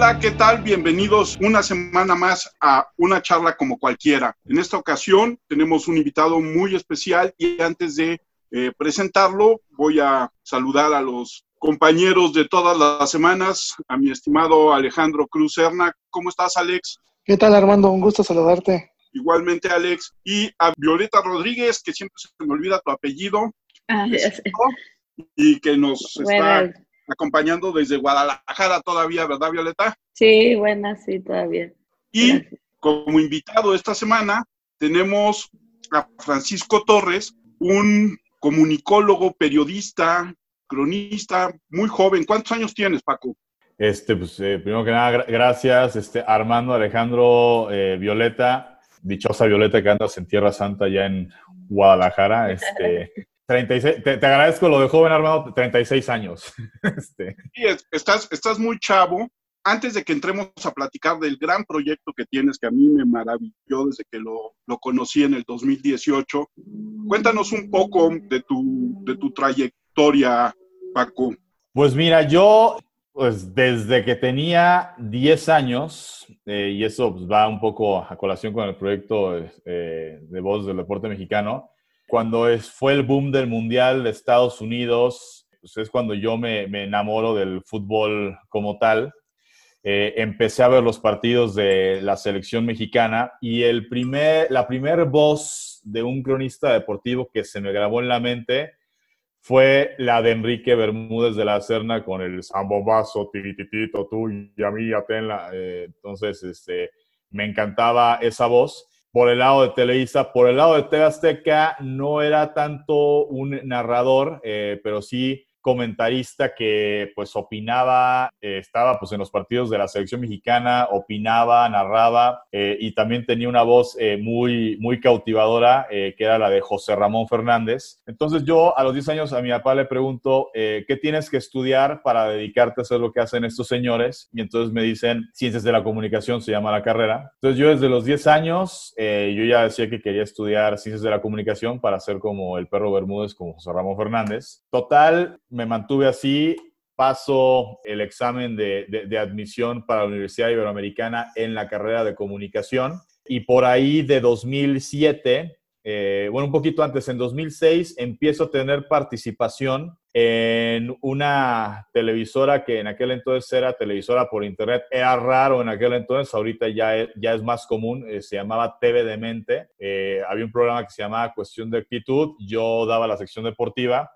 Hola, ¿qué tal? Bienvenidos una semana más a una charla como cualquiera. En esta ocasión tenemos un invitado muy especial y antes de eh, presentarlo voy a saludar a los compañeros de todas las semanas, a mi estimado Alejandro Cruz Serna. ¿Cómo estás, Alex? ¿Qué tal, Armando? Un gusto saludarte. Igualmente, Alex. Y a Violeta Rodríguez, que siempre se me olvida tu apellido. Ah, y que nos está acompañando desde Guadalajara todavía, ¿verdad, Violeta? Sí, buenas, sí, todavía. Y como invitado esta semana tenemos a Francisco Torres, un comunicólogo, periodista, cronista, muy joven. ¿Cuántos años tienes, Paco? Este, pues, eh, primero que nada, gracias, este, Armando, Alejandro, eh, Violeta, dichosa Violeta que andas en Tierra Santa ya en Guadalajara. Este, 36, te, agradezco lo de joven Armando, 36 años. este. Sí, estás, estás muy chavo. Antes de que entremos a platicar del gran proyecto que tienes, que a mí me maravilló desde que lo, lo conocí en el 2018, cuéntanos un poco de tu, de tu trayectoria, Paco. Pues mira, yo pues desde que tenía 10 años, eh, y eso pues, va un poco a colación con el proyecto eh, de voz del deporte mexicano, cuando es, fue el boom del Mundial de Estados Unidos, pues es cuando yo me, me enamoro del fútbol como tal. Eh, empecé a ver los partidos de la selección mexicana y el primer, la primera voz de un cronista deportivo que se me grabó en la mente fue la de Enrique Bermúdez de la Serna con el zambombazo, tirititito, tú y a mí, ya tenla. Eh, entonces, este, me encantaba esa voz por el lado de Televisa. Por el lado de TV Azteca no era tanto un narrador, eh, pero sí comentarista que pues opinaba, eh, estaba pues en los partidos de la selección mexicana, opinaba, narraba eh, y también tenía una voz eh, muy, muy cautivadora que era la de José Ramón Fernández. Entonces yo a los 10 años a mi papá le pregunto, ¿qué tienes que estudiar para dedicarte a hacer lo que hacen estos señores? Y entonces me dicen, Ciencias de la Comunicación se llama la carrera. Entonces yo desde los 10 años, yo ya decía que quería estudiar Ciencias de la Comunicación para ser como el perro Bermúdez, como José Ramón Fernández. Total, me mantuve así, paso el examen de, admisión para la Universidad Iberoamericana en la carrera de comunicación y por ahí de 2007, eh, bueno, un poquito antes, en 2006, empiezo a tener participación en una televisora que en aquel entonces era televisora por internet. Era raro en aquel entonces, ahorita ya es, ya es más común, eh, se llamaba TV de Mente. Eh, había un programa que se llamaba Cuestión de Actitud, yo daba la sección deportiva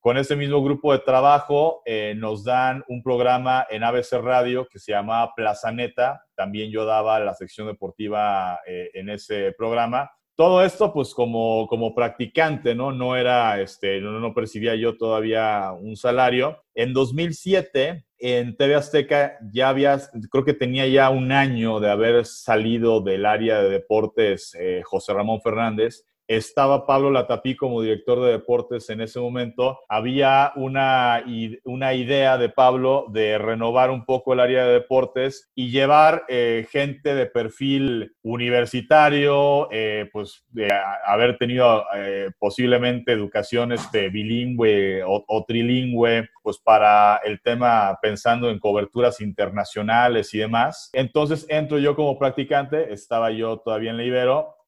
con ese mismo grupo de trabajo eh, nos dan un programa en ABC Radio que se llama Plaza Neta. También yo daba la sección deportiva eh, en ese programa. Todo esto, pues, como, como practicante, ¿no? No era, este, no, no percibía yo todavía un salario. En 2007, en TV Azteca, ya había, creo que tenía ya un año de haber salido del área de deportes eh, José Ramón Fernández estaba Pablo Latapí como director de deportes en ese momento. Había una, una idea de Pablo de renovar un poco el área de deportes y llevar eh, gente de perfil universitario, eh, pues de haber tenido eh, posiblemente educación este, bilingüe o, trilingüe, pues para el tema pensando en coberturas internacionales y demás. Entonces entro yo como practicante, estaba yo todavía en la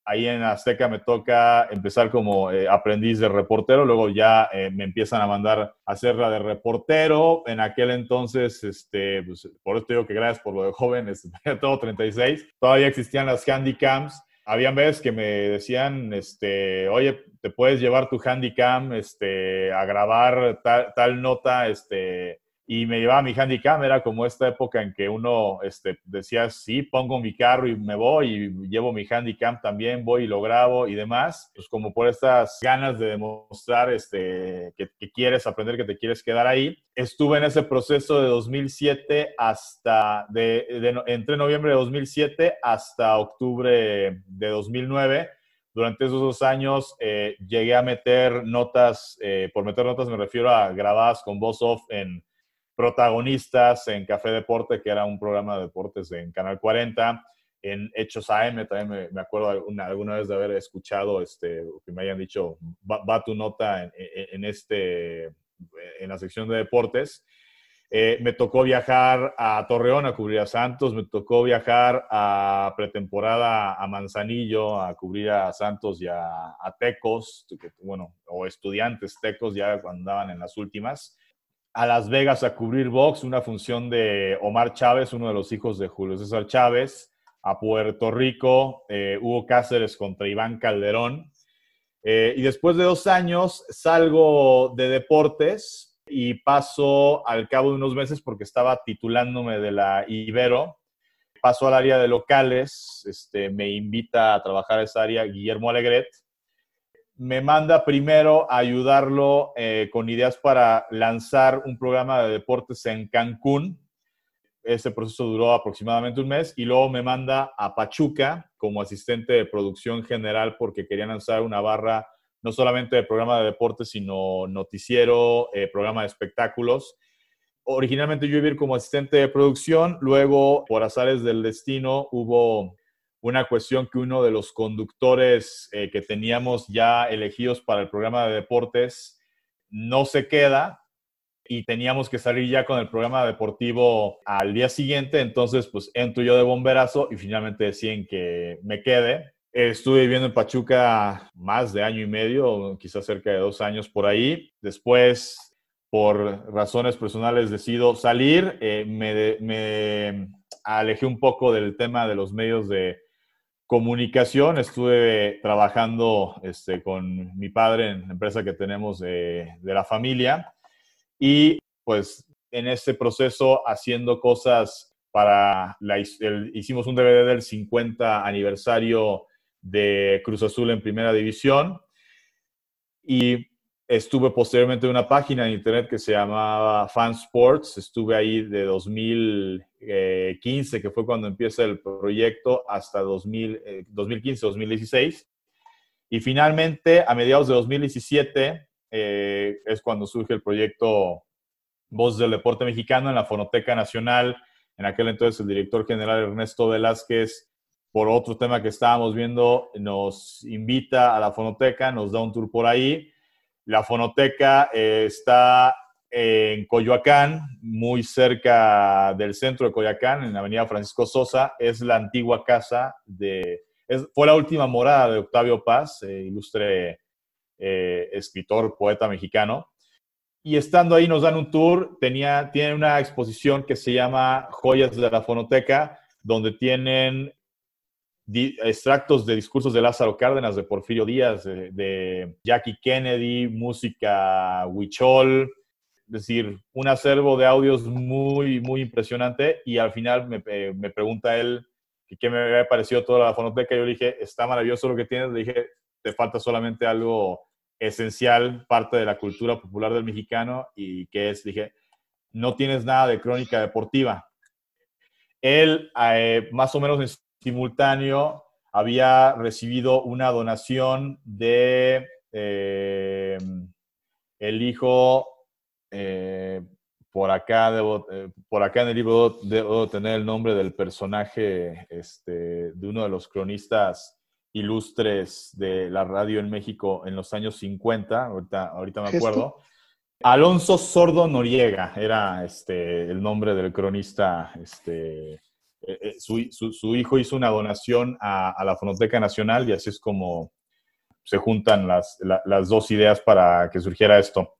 ahí en Azteca me toca empezar como eh, aprendiz de reportero, luego ya eh, me empiezan a mandar a hacer la de reportero. En aquel entonces, este, pues, por esto digo que gracias por lo de joven, este, todo 36, todavía existían las handycams. Habían veces que me decían, este, oye, te puedes llevar tu handycam este, a grabar tal, tal nota, este, y me llevaba mi handicap, era como esta época en que uno este, decía, sí, pongo mi carro y me voy y llevo mi handicap también, voy y lo grabo y demás, pues como por estas ganas de demostrar este, que, quieres aprender, que te quieres quedar ahí. Estuve en ese proceso de 2007 hasta, de, entre noviembre de 2007 hasta octubre de 2009 durante esos dos años eh, llegué a meter notas, eh, por meter notas me refiero a grabadas con voz off en protagonistas en Café Deporte, que era un programa de deportes en Canal 40, en Hechos AM, también me, acuerdo alguna, vez de haber escuchado este, que me hayan dicho, va, tu nota en, este, en la sección de deportes. Eh, me tocó viajar a Torreón a cubrir a Santos, me tocó viajar a pretemporada a Manzanillo a cubrir a Santos y a, Tecos, bueno, o estudiantes Tecos ya cuando andaban en las últimas. A Las Vegas a cubrir box, una función de Omar Chávez, uno de los hijos de Julio César Chávez. A Puerto Rico, eh, Hugo Cáceres contra Iván Calderón. Eh, y después de dos años salgo de deportes, y paso al cabo de unos meses porque estaba titulándome de la Ibero. Paso al área de locales, este, me invita a trabajar esa área Guillermo Alegret. Me manda primero a ayudarlo eh, con ideas para lanzar un programa de deportes en Cancún. Ese proceso duró aproximadamente un mes y luego me manda a Pachuca como asistente de producción general porque querían lanzar una barra no solamente de programa de deportes, sino noticiero, eh, programa de espectáculos. Originalmente yo iba a ir como asistente de producción, luego por azares del destino hubo una cuestión que uno de los conductores eh, que teníamos ya elegidos para el programa de deportes no se queda y teníamos que salir ya con el programa deportivo al día siguiente, entonces pues entro yo de bomberazo y finalmente deciden que me quede Estuve viviendo en Pachuca más de año y medio, quizás cerca de dos años por ahí. Después, por razones personales, decido salir. Eh, me, alejé un poco del tema de los medios de comunicación. Estuve trabajando este, con mi padre en la empresa que tenemos de, la familia. Y pues en este proceso haciendo cosas para la, hicimos un DVD del 50 aniversario de Cruz Azul en primera división y estuve posteriormente en una página de internet que se llamaba Fan Sports. Estuve ahí de 2015, que fue cuando empieza el proyecto, hasta 2015-2016. Eh, y finalmente, a mediados de 2017, eh, es cuando surge el proyecto Voz del Deporte Mexicano en la Fonoteca Nacional. En aquel entonces el director general Ernesto Velázquez por otro tema que estábamos viendo, nos invita a la fonoteca, nos da un tour por ahí. La fonoteca eh, está en Coyoacán, muy cerca del centro de Coyoacán, en la avenida Francisco Sosa. Es la antigua casa de... fue la última morada de Octavio Paz, eh, ilustre eh, escritor, poeta mexicano. Y estando ahí nos dan un tour, tenía, tiene una exposición que se llama Joyas de la Fonoteca, donde tienen extractos de discursos de Lázaro Cárdenas, de Porfirio Díaz, de, Jackie Kennedy, música huichol, es decir, un acervo de audios muy, muy impresionante y al final me, eh, me pregunta él qué me había parecido toda la fonoteca. Yo le dije, está maravilloso lo que tienes. Le dije, te falta solamente algo esencial, parte de la cultura popular del mexicano y que es, dije, no tienes nada de crónica deportiva. Él, eh, más o menos en simultáneo había recibido una donación de eh, el hijo, eh, por, acá eh, por acá en el libro debo, tener el nombre del personaje este, de uno de los cronistas ilustres de la radio en México en los años 50, ahorita, ahorita me acuerdo. Alonso Sordo Noriega era este, el nombre del cronista este, eh, su, hijo hizo una donación a, la Fonoteca Nacional y así es como se juntan las, dos ideas para que surgiera esto.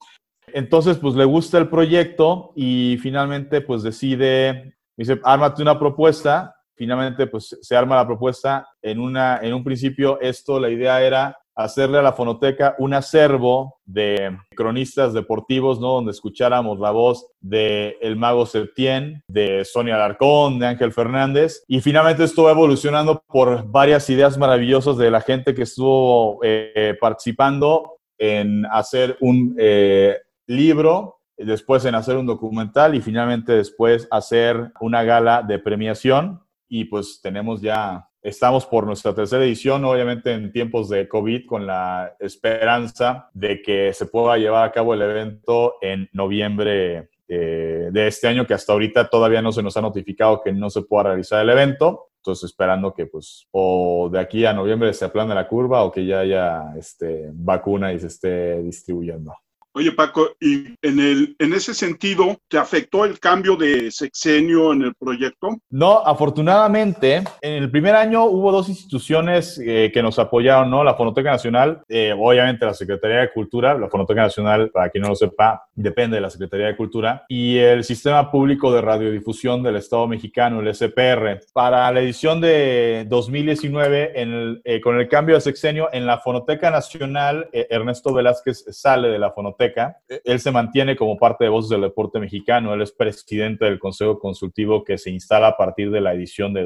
Entonces, pues le gusta el proyecto y finalmente, pues decide, dice, ármate una propuesta. Finalmente, pues se arma la propuesta. En un principio, esto, la idea era hacerle a la fonoteca un acervo de cronistas deportivos, ¿no? Donde escucháramos la voz de El Mago Septién, de Sonia Alarcón, de Ángel Fernández. Y finalmente estuvo evolucionando por varias ideas maravillosas de la gente que estuvo eh, participando en hacer un eh, libro después en hacer un documental y finalmente después hacer una gala de premiación. Y pues tenemos ya Estamos por nuestra tercera edición, obviamente en tiempos de COVID, con la esperanza de que se pueda llevar a cabo el evento en noviembre eh, de este año, que hasta ahorita todavía no se nos ha notificado que no se pueda realizar el evento. Entonces, esperando que, pues, o de aquí a noviembre se aplane la curva o que ya haya este, vacuna y se esté distribuyendo. Oye, Paco, y en, el, en ese sentido, ¿te afectó el cambio de sexenio en el proyecto? No, afortunadamente, en el primer año hubo dos instituciones eh, que nos apoyaron, ¿no? La Fonoteca Nacional, eh, obviamente la Secretaría de Cultura, la Fonoteca Nacional, para quien no lo sepa, depende de la Secretaría de Cultura, y el Sistema Público de Radiodifusión del Estado Mexicano, el SPR. Para la edición de 2019, en el, eh, con el cambio de sexenio, en la Fonoteca Nacional, Ernesto Velázquez sale de la Fonoteca él se mantiene como parte de Voces del Deporte Mexicano. Él es presidente del Consejo Consultivo que se instala a partir de la edición de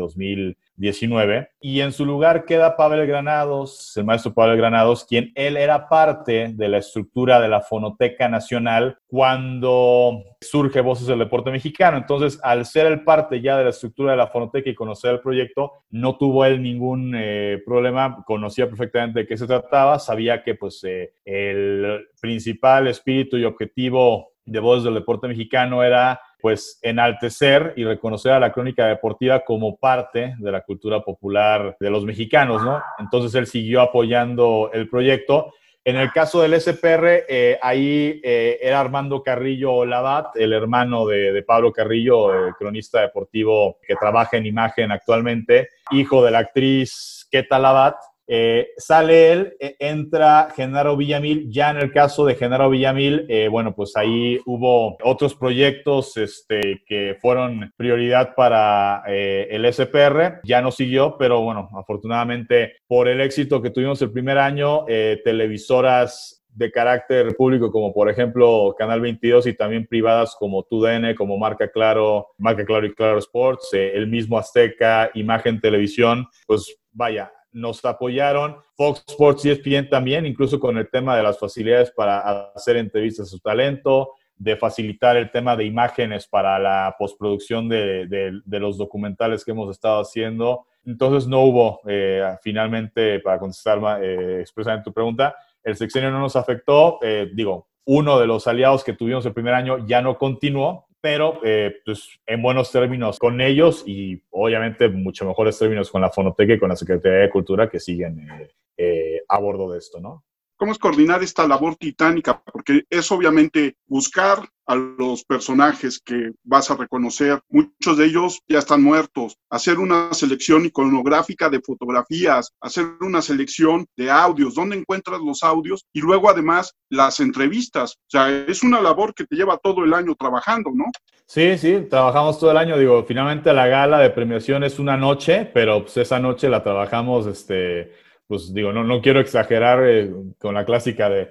2019. Y en su lugar queda Pavel Granados, el maestro Pavel Granados, quien él era parte de la estructura de la Fonoteca Nacional cuando surge Voces del Deporte Mexicano. Entonces, al ser el parte ya de la estructura de la Fonoteca y conocer el proyecto, no tuvo él ningún eh, problema, conocía perfectamente de qué se trataba, sabía que pues eh, el principal espíritu y objetivo de Voces del Deporte Mexicano era pues enaltecer y reconocer a la crónica deportiva como parte de la cultura popular de los mexicanos, ¿no? Entonces él siguió apoyando el proyecto en el caso del SPR, eh, ahí eh, era Armando Carrillo Labat, el hermano de, Pablo Carrillo, cronista deportivo que trabaja en imagen actualmente, hijo de la actriz Keta Labat. Eh, sale él, eh, entra Genaro Villamil. Ya en el caso de Genaro Villamil, eh, bueno, pues ahí hubo otros proyectos este, que fueron prioridad para el SPR. Ya no siguió, pero bueno, afortunadamente por el éxito que tuvimos el primer año, televisoras de carácter público como por ejemplo Canal 22 y también privadas como TUDN, como Marca Claro, Marca Claro y Claro Sports, el mismo Azteca, Imagen Televisión, pues vaya, nos apoyaron. Fox Sports y ESPN también, incluso con el tema de las facilidades para hacer entrevistas a su talento, de facilitar el tema de imágenes para la postproducción de, los documentales que hemos estado haciendo. Entonces no hubo, eh, finalmente, para contestar eh, expresamente tu pregunta, el sexenio no nos afectó. Eh, digo, uno de los aliados que tuvimos el primer año ya no continuó, pero eh, pues en buenos términos con ellos y obviamente mucho mejores términos con la Fonoteca y con la Secretaría de Cultura que siguen eh, eh, a bordo de esto, ¿no? ¿Cómo es coordinar esta labor titánica? Porque es obviamente buscar a los personajes que vas a reconocer, muchos de ellos ya están muertos, hacer una selección iconográfica de fotografías, hacer una selección de audios, dónde encuentras los audios y luego además las entrevistas. O sea, es una labor que te lleva todo el año trabajando, ¿no? Sí, sí, trabajamos todo el año. Digo, finalmente la gala de premiación es una noche, pero pues esa noche la trabajamos, este pues digo, no, no quiero exagerar eh, con la clásica de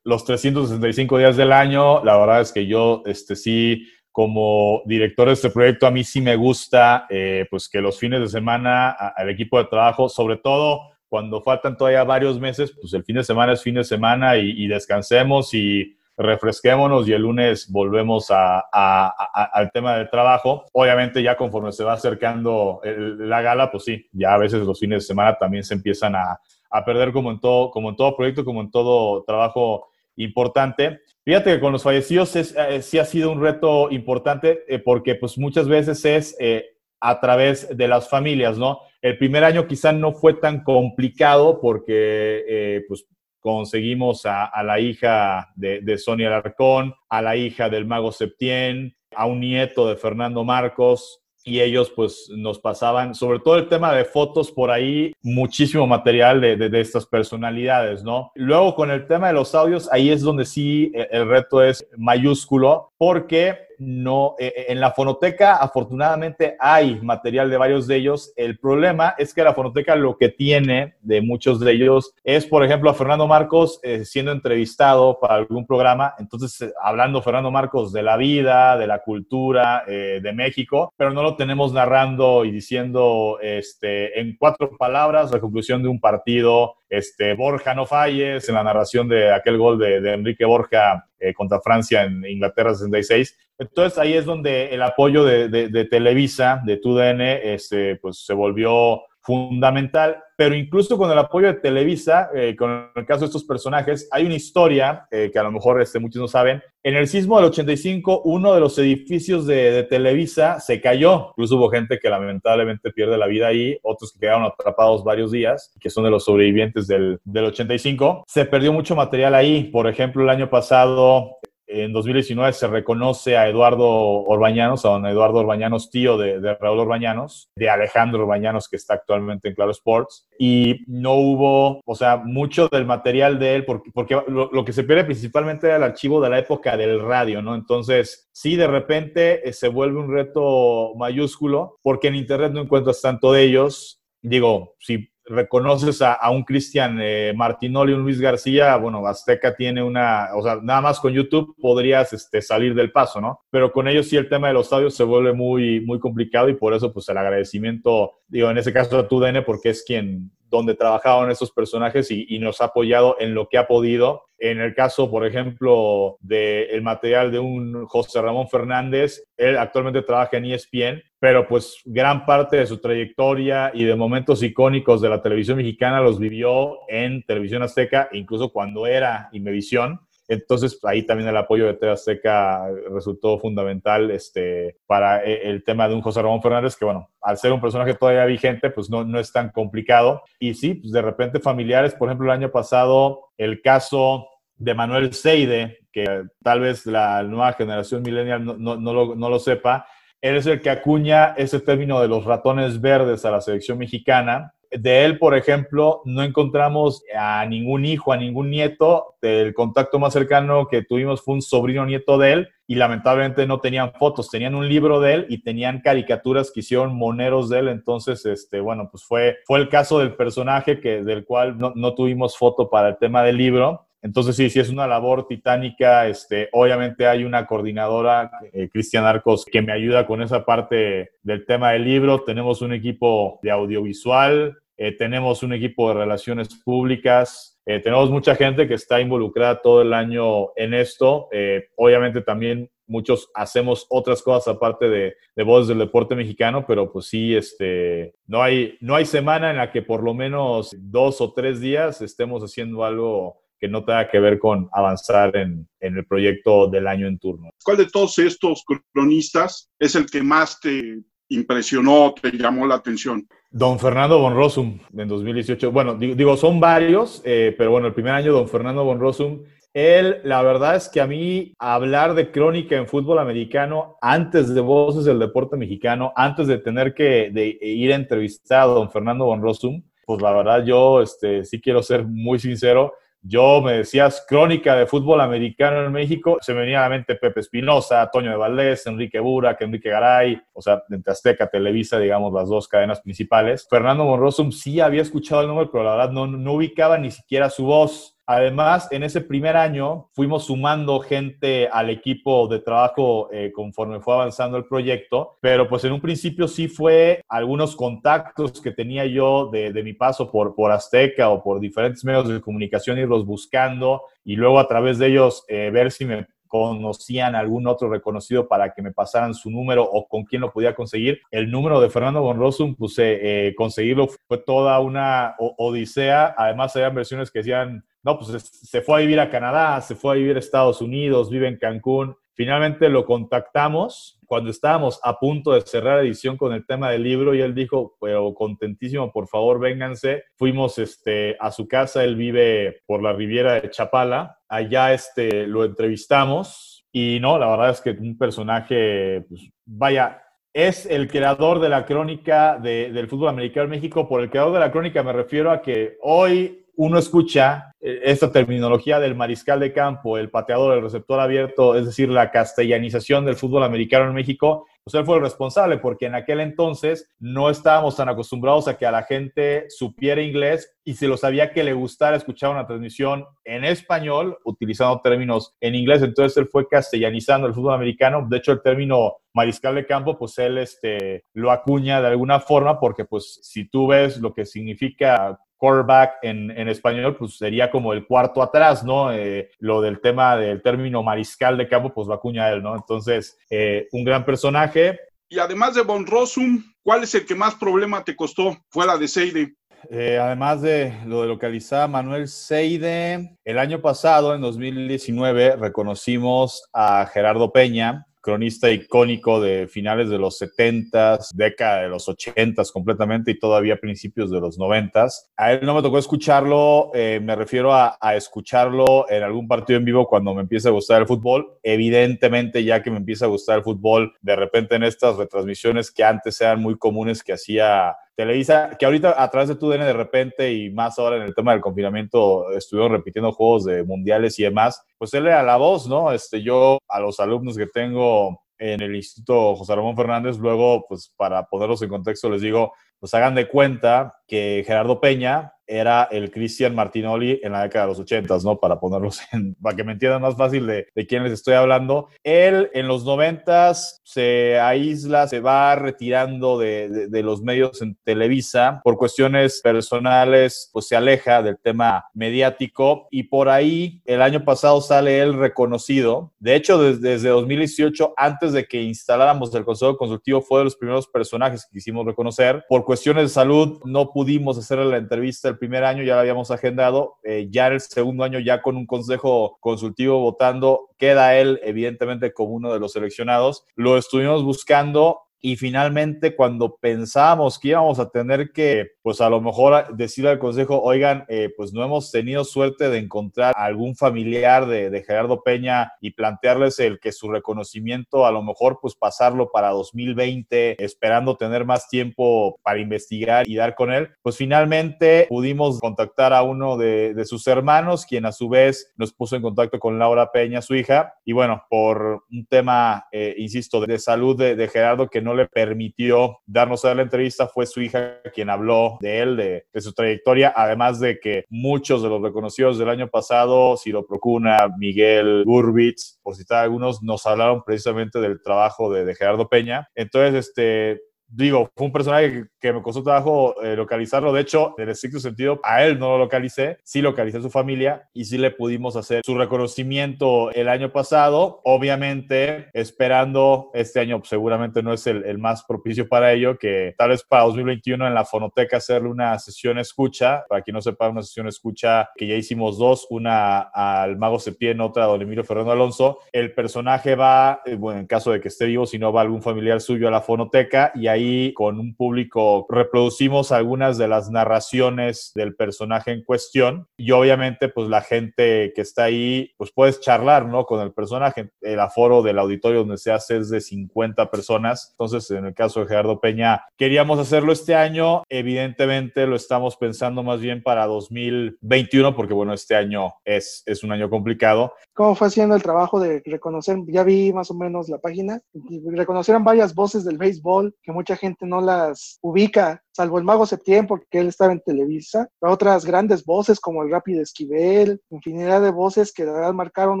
los 365 días del año. La verdad es que yo, este, sí, como director de este proyecto, a mí sí me gusta, eh, pues que los fines de semana al equipo de trabajo, sobre todo cuando faltan todavía varios meses, pues el fin de semana es fin de semana y descansemos y refresquémonos y el lunes volvemos al tema del trabajo. Obviamente ya conforme se va acercando la gala, pues sí, ya a veces los fines de semana también se empiezan a, perder como en, todo, como en todo proyecto, como en todo trabajo importante. Fíjate que con los fallecidos eh, sí ha sido un reto importante eh, porque pues muchas veces es eh, a través de las familias, ¿no? El primer año quizá no fue tan complicado porque pues conseguimos a, la hija de, Sonia Alarcón, a la hija del mago Septién, a un nieto de Fernando Marcos, y ellos pues nos pasaban, sobre todo el tema de fotos por ahí, muchísimo material de, de, estas personalidades, ¿no? Luego con el tema de los audios, ahí es donde sí eh, el reto es mayúsculo, porque no, eh, eh, en la fonoteca afortunadamente hay material de varios de ellos. El problema es que la fonoteca lo que tiene de muchos de ellos es, por ejemplo, a Fernando Marcos eh, siendo entrevistado para algún programa, entonces hablando Fernando Marcos de la vida, de la cultura de México, pero no lo tenemos narrando y diciendo este, en cuatro palabras la conclusión de un partido, este, Borja no falles en la narración de aquel gol de, Enrique Borja eh, contra Francia en Inglaterra 66. Entonces ahí es donde el apoyo de, Televisa, de TUDN, este, pues se volvió fundamental, pero incluso con el apoyo de Televisa, eh, con el caso de estos personajes, hay una historia eh, que a lo mejor este, muchos no saben. En el sismo del 85, uno de los edificios de, Televisa se cayó. Incluso hubo gente que lamentablemente pierde la vida ahí, otros que quedaron atrapados varios días, que son de los sobrevivientes del, del 85. Se perdió mucho material ahí. Por ejemplo, el año pasado en 2019 se reconoce a Eduardo Orbañanos, a don Eduardo Orbañanos, tío de, Raúl Orbañanos, de Alejandro Orbañanos, que está actualmente en Claro Sports, y no hubo, o sea, mucho del material de él, porque, lo, que se pierde principalmente era el archivo de la época del radio, ¿no? Entonces, sí, de repente eh, se vuelve un reto mayúsculo, porque en Internet no encuentras tanto de ellos. Digo, si reconoces a, un Cristian eh, Martinoli, un Luis García, bueno, Azteca tiene una, o sea, nada más con YouTube podrías este, salir del paso, ¿no? Pero con ellos sí el tema de los audios se vuelve muy, muy complicado y por eso pues el agradecimiento, digo, en ese caso a tu DN porque es quien donde trabajaban esos personajes y, nos ha apoyado en lo que ha podido. En el caso, por ejemplo, del material de un José Ramón Fernández, él actualmente trabaja en ESPN, pero pues gran parte de su trayectoria y de momentos icónicos de la televisión mexicana los vivió en Televisión Azteca, incluso cuando era Imevisión. Entonces, ahí también el apoyo de TV Azteca resultó fundamental este, para e, el tema de un José Ramón Fernández, que bueno, al ser un personaje todavía vigente, pues no, no es tan complicado. Y sí, pues de repente familiares, por ejemplo, el año pasado, el caso de Manuel Seide, que tal vez la nueva generación millennial no, no, no, lo, no lo sepa, él es el que acuña ese término de los ratones verdes a la selección mexicana de él, por ejemplo, no encontramos a ningún hijo, a ningún nieto. El contacto más cercano que tuvimos fue un sobrino nieto de él y lamentablemente no tenían fotos, tenían un libro de él y tenían caricaturas que hicieron moneros de él. Entonces, este, bueno, pues fue, fue el caso del personaje que, del cual no, no tuvimos foto para el tema del libro. Entonces, sí, sí, es una labor titánica. Este, obviamente hay una coordinadora, eh, Cristian Arcos, que me ayuda con esa parte del tema del libro. Tenemos un equipo de audiovisual, eh, tenemos un equipo de relaciones públicas, eh, tenemos mucha gente que está involucrada todo el año en esto. Eh, obviamente también muchos hacemos otras cosas aparte de, de voces del deporte mexicano, pero pues sí, este, no, hay, no hay semana en la que por lo menos dos o tres días estemos haciendo algo que no tenga que ver con avanzar en, en, el proyecto del año en turno. ¿Cuál de todos estos cronistas es el que más te impresionó, te llamó la atención? Don Fernando Von Rossum en 2018. Bueno, digo, son varios, eh, pero bueno, el primer año Don Fernando Von Rossum, él, la verdad es que a mí hablar de crónica en fútbol americano antes de Voces del Deporte Mexicano, antes de tener que ir a entrevistar a Don Fernando Von Rossum, pues la verdad yo este, sí quiero ser muy sincero, yo me decías crónica de fútbol americano en México, se me venía a la mente Pepe Espinosa, Toño de Valdés, Enrique Burak, Enrique Garay, o sea, entre Azteca, Televisa, digamos, las dos cadenas principales. Fernando Monrosum sí había escuchado el nombre, pero la verdad no, no ubicaba ni siquiera su voz. Además, en ese primer año fuimos sumando gente al equipo de trabajo eh, conforme fue avanzando el proyecto, pero pues en un principio sí fue algunos contactos que tenía yo de, mi paso por, por Azteca o por diferentes medios de comunicación, irlos buscando y luego a través de ellos eh, ver si me conocían algún otro reconocido para que me pasaran su número o con quién lo podía conseguir. El número de Fernando Bonrosum, pues eh, conseguirlo fue toda una odisea. Además, había versiones que decían no, pues se fue a vivir a Canadá, se fue a vivir a Estados Unidos, vive en Cancún. Finalmente lo contactamos cuando estábamos a punto de cerrar edición con el tema del libro y él dijo, pero contentísimo, por favor, vénganse. Fuimos este, a su casa, él vive por la Riviera de Chapala. Allá este, lo entrevistamos y no, la verdad es que un personaje, pues, vaya, es el creador de la crónica del fútbol americano en México. Por el creador de la crónica me refiero a que hoy uno escucha eh, esta terminología del mariscal de campo, el pateador, el receptor abierto, es decir, la castellanización del fútbol americano en México, pues él fue el responsable porque en aquel entonces no estábamos tan acostumbrados a que a la gente supiera inglés y si lo sabía que le gustara escuchar una transmisión en español, utilizando términos en inglés, entonces él fue castellanizando el fútbol americano. De hecho, el término mariscal de campo, pues él este, lo acuña de alguna forma porque pues si tú ves lo que significa quarterback en, en, español, pues sería como el cuarto atrás, ¿no? Eh, lo del tema del término mariscal de campo, pues lo acuña él, ¿no? Entonces, eh, un gran personaje. Y además de Von Rossum, ¿cuál es el que más problema te costó fuera de Seide? eh, además de lo de localizar a Manuel Seide, el año pasado, en 2019, reconocimos a Gerardo Peña, cronista icónico de finales de los 70s, década de los 80s completamente y todavía principios de los 90s. A él no me tocó escucharlo, eh, me refiero a, a, escucharlo en algún partido en vivo cuando me empieza a gustar el fútbol. Evidentemente, ya que me empieza a gustar el fútbol, de repente en estas retransmisiones que antes eran muy comunes que hacía Televisa, que ahorita a través de tu DN de repente y más ahora en el tema del confinamiento estuvieron repitiendo juegos de mundiales y demás, pues él era la voz, ¿no? Este, yo a los alumnos que tengo en el Instituto José Ramón Fernández, luego, pues para ponerlos en contexto, les digo, pues hagan de cuenta que Gerardo Peña era el Cristian Martinoli en la década de los 80, ¿no? Para ponerlos en, para que me entiendan más fácil de, de quién les estoy hablando. Él en los 90 se aísla, se va retirando de, de, de, los medios en Televisa por cuestiones personales, pues se aleja del tema mediático y por ahí el año pasado sale él reconocido. De hecho, desde, desde 2018, antes de que instaláramos el Consejo Consultivo, fue de los primeros personajes que quisimos reconocer. Por cuestiones de salud, no pudimos hacerle la entrevista el primer año, ya lo habíamos agendado, eh, ya el segundo año, ya con un consejo consultivo votando, queda él evidentemente como uno de los seleccionados. Lo estuvimos buscando y finalmente cuando pensábamos que íbamos a tener que, pues a lo mejor decirle al consejo, oigan, eh, pues no hemos tenido suerte de encontrar algún familiar de, de, Gerardo Peña y plantearles el que su reconocimiento a lo mejor pues pasarlo para 2020, esperando tener más tiempo para investigar y dar con él, pues finalmente pudimos contactar a uno de, de sus hermanos, quien a su vez nos puso en contacto con Laura Peña, su hija, y bueno, por un tema, eh, insisto, de salud de, de Gerardo que no le permitió darnos a la entrevista fue su hija quien habló de él, de, su trayectoria, además de que muchos de los reconocidos del año pasado, Ciro Procuna, Miguel Gurbitz, por citar algunos, nos hablaron precisamente del trabajo de Gerardo Peña. Entonces, este, digo, fue un personaje que, que me costó trabajo eh, localizarlo. De hecho, en el estricto sentido, a él no lo localicé, sí localicé a su familia y sí le pudimos hacer su reconocimiento el año pasado. Obviamente, esperando este año, pues, seguramente no es el, el, más propicio para ello, que tal vez para 2021 en la fonoteca hacerle una sesión escucha. Para quien no sepa, una sesión escucha que ya hicimos dos, una al Mago Septién, otra a Don Emilio Fernando Alonso. El personaje va, eh, bueno, en caso de que esté vivo, si no va algún familiar suyo a la fonoteca y ahí con un público reproducimos algunas de las narraciones del personaje en cuestión y obviamente pues la gente que está ahí pues puedes charlar, ¿no? Con el personaje. El aforo del auditorio donde se hace es de 50 personas. Entonces, en el caso de Gerardo Peña, queríamos hacerlo este año. Evidentemente lo estamos pensando más bien para 2021 porque bueno, este año es, es un año complicado. ¿Cómo fue haciendo el trabajo de reconocer? Ya vi más o menos la página. Reconocieron varias voces del béisbol que mucha gente no las ubica, salvo el Mago Septiembre, porque él estaba en Televisa, otras grandes voces como el Rápido Esquivel, infinidad de voces que de verdad marcaron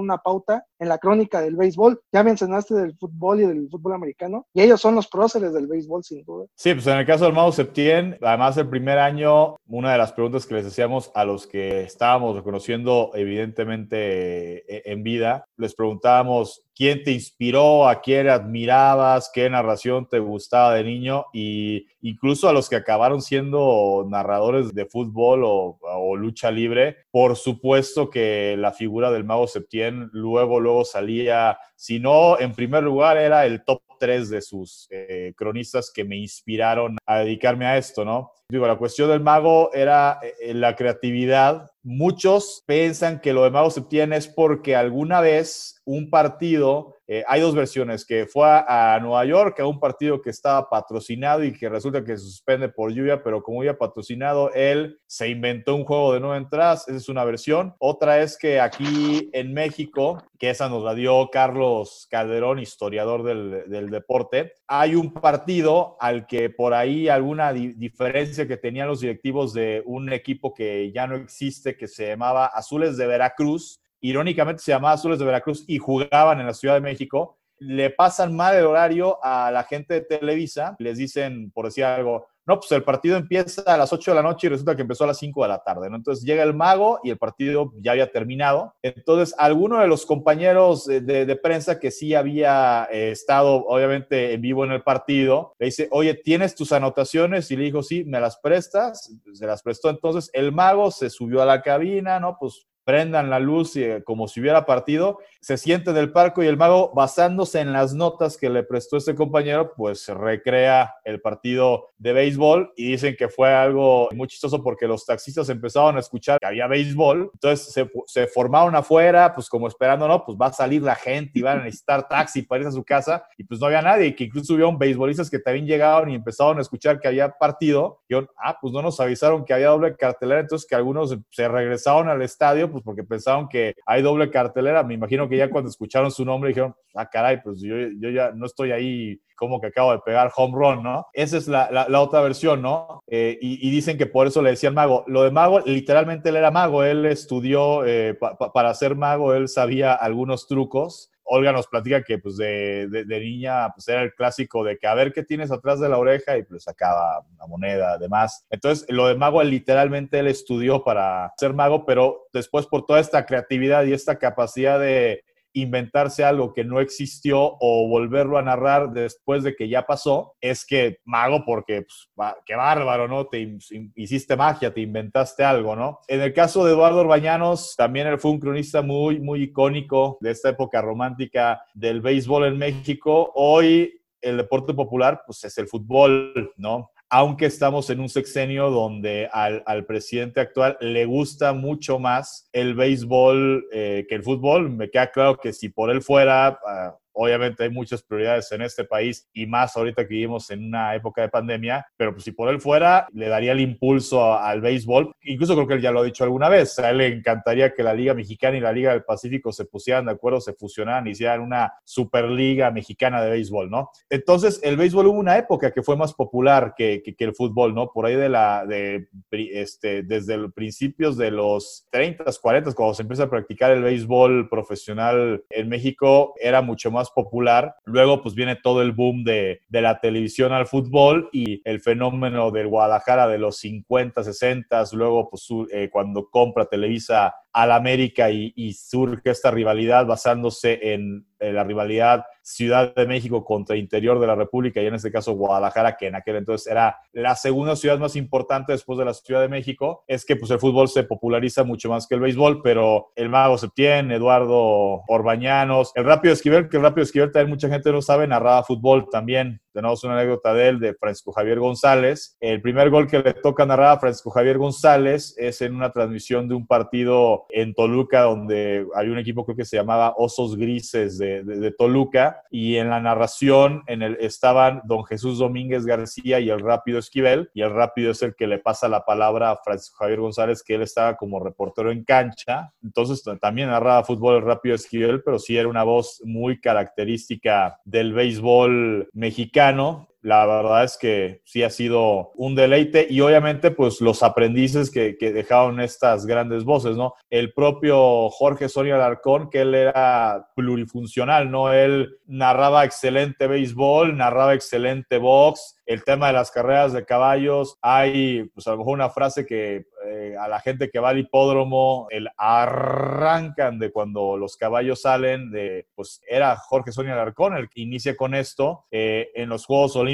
una pauta en la crónica del béisbol. Ya mencionaste del fútbol y del fútbol americano, y ellos son los próceres del béisbol, sin duda. Sí, pues en el caso del Mago Septién, además el primer año, una de las preguntas que les hacíamos a los que estábamos reconociendo evidentemente e, en vida, les preguntábamos quién te inspiró, a quién admirabas, qué narración te gustaba de niño y incluso a los que acabaron siendo narradores de fútbol o, o lucha libre, por supuesto que la figura del mago Septién luego, luego salía, si no en primer lugar, era el top 3 de sus eh, cronistas que me inspiraron a dedicarme a esto, ¿no? Digo, la cuestión del mago era eh, la creatividad. Muchos piensan que lo de Mago Septién es porque alguna vez un partido, eh, hay dos versiones, que fue a, a, Nueva York a un partido que estaba patrocinado y que resulta que se suspende por lluvia, pero como había patrocinado, él se inventó un juego de nueve entradas, esa es una versión. Otra es que aquí en México, que esa nos la dio Carlos Calderón, historiador del, deporte, hay un partido al que por ahí alguna di diferencia que tenían los directivos de un equipo que ya no existe, que se llamaba Azules de Veracruz, irónicamente se llamaba Azules de Veracruz y jugaban en la Ciudad de México, le pasan mal el horario a la gente de Televisa, les dicen, por decir algo, no, pues el partido empieza a las 8 de la noche y resulta que empezó a las 5 de la tarde, ¿no? Entonces llega el mago y el partido ya había terminado. Entonces, alguno de los compañeros de, prensa que sí había eh, estado, obviamente, en vivo en el partido, le dice, oye, ¿tienes tus anotaciones? Y le dijo, sí, ¿me las prestas? Se las prestó. Entonces, el mago se subió a la cabina, ¿no? Pues prendan la luz eh, como si hubiera partido, se siente del parco y el mago, basándose en las notas que le prestó este compañero, pues recrea el partido de béisbol y dicen que fue algo muy chistoso porque los taxistas empezaron a escuchar que había béisbol, entonces se, se formaron afuera, pues como esperando, no, pues va a salir la gente y van a necesitar taxi para irse a su casa y pues no había nadie y que incluso hubo beisbolistas que también llegaron y empezaron a escuchar que había partido. Y ah, pues no nos avisaron que había doble cartelera, entonces que algunos se regresaron al estadio pues porque pensaron que hay doble cartelera. Me imagino que ya cuando escucharon su nombre dijeron, ah, caray, pues yo, yo ya no estoy ahí como que acabo de pegar home run, ¿no? Esa es la, la, otra versión, ¿no? Eh, y, dicen que por eso le decían mago. Lo de mago, literalmente él era mago, él estudió eh, para ser mago, él sabía algunos trucos Olga nos platica que pues de, de, niña pues era el clásico de que a ver qué tienes atrás de la oreja y pues sacaba una moneda, además. Entonces, lo de mago, literalmente él estudió para ser mago, pero después por toda esta creatividad y esta capacidad de inventarse algo que no existió o volverlo a narrar después de que ya pasó, es que mago porque, pues, qué bárbaro, ¿no? Te hiciste magia, te inventaste algo, ¿no? En el caso de Eduardo Orbañanos, también él fue un cronista muy, muy icónico de esta época romántica del béisbol en México. Hoy el deporte popular, pues es el fútbol, ¿no? Aunque estamos en un sexenio donde al, presidente actual le gusta mucho más el béisbol eh, que el fútbol. Me queda claro que si por él fuera, ah, Obviamente hay muchas prioridades en este país y más ahorita que vivimos en una época de pandemia, pero pues si por él fuera, le daría el impulso al béisbol. Incluso creo que él ya lo ha dicho alguna vez. A él le encantaría que la Liga Mexicana y la Liga del Pacífico se pusieran de acuerdo, se fusionaran hicieran una Superliga Mexicana de béisbol, ¿no? Entonces, el béisbol hubo una época que fue más popular que, que, el fútbol, ¿no? Por ahí de la, de, este, desde los principios de los 30, 40, cuando se empieza a practicar el béisbol profesional en México, era mucho más popular. Luego, pues viene todo el boom de, la televisión al fútbol y el fenómeno del Guadalajara de los 50, 60, luego, pues eh, cuando compra Televisa al América y, surge esta rivalidad basándose en la rivalidad Ciudad de México contra Interior de la República y en este caso Guadalajara, que en aquel entonces era la segunda ciudad más importante después de la Ciudad de México, es que pues el fútbol se populariza mucho más que el béisbol, pero el Mago Septién, Eduardo Orbañanos, el Rápido Esquivel, que el Rápido Esquivel también mucha gente no sabe, narraba fútbol también. Tenemos una anécdota de él, de Francisco Javier González. El primer gol que le toca narrar a Francisco Javier González es en una transmisión de un partido en Toluca donde había un equipo creo que se llamaba Osos Grises de de, Toluca, y en la narración en el, estaban don Jesús Domínguez García y el Rápido Esquivel, y el Rápido es el que le pasa la palabra a Francisco Javier González, que él estaba como reportero en cancha, entonces también narraba fútbol el Rápido Esquivel, pero sí era una voz muy característica del béisbol mexicano, mexicano la verdad es que sí ha sido un deleite y obviamente pues los aprendices que, dejaron estas grandes voces, ¿no? El propio Jorge Sonia Alarcón, que él era plurifuncional, ¿no? Él narraba excelente béisbol, narraba excelente box, el tema de las carreras de caballos, hay pues a lo mejor una frase que eh, a la gente que va al hipódromo, el arrancan de cuando los caballos salen, de, pues era Jorge Sonia Alarcón el que inicia con esto. Eh, en los Juegos Olímpicos,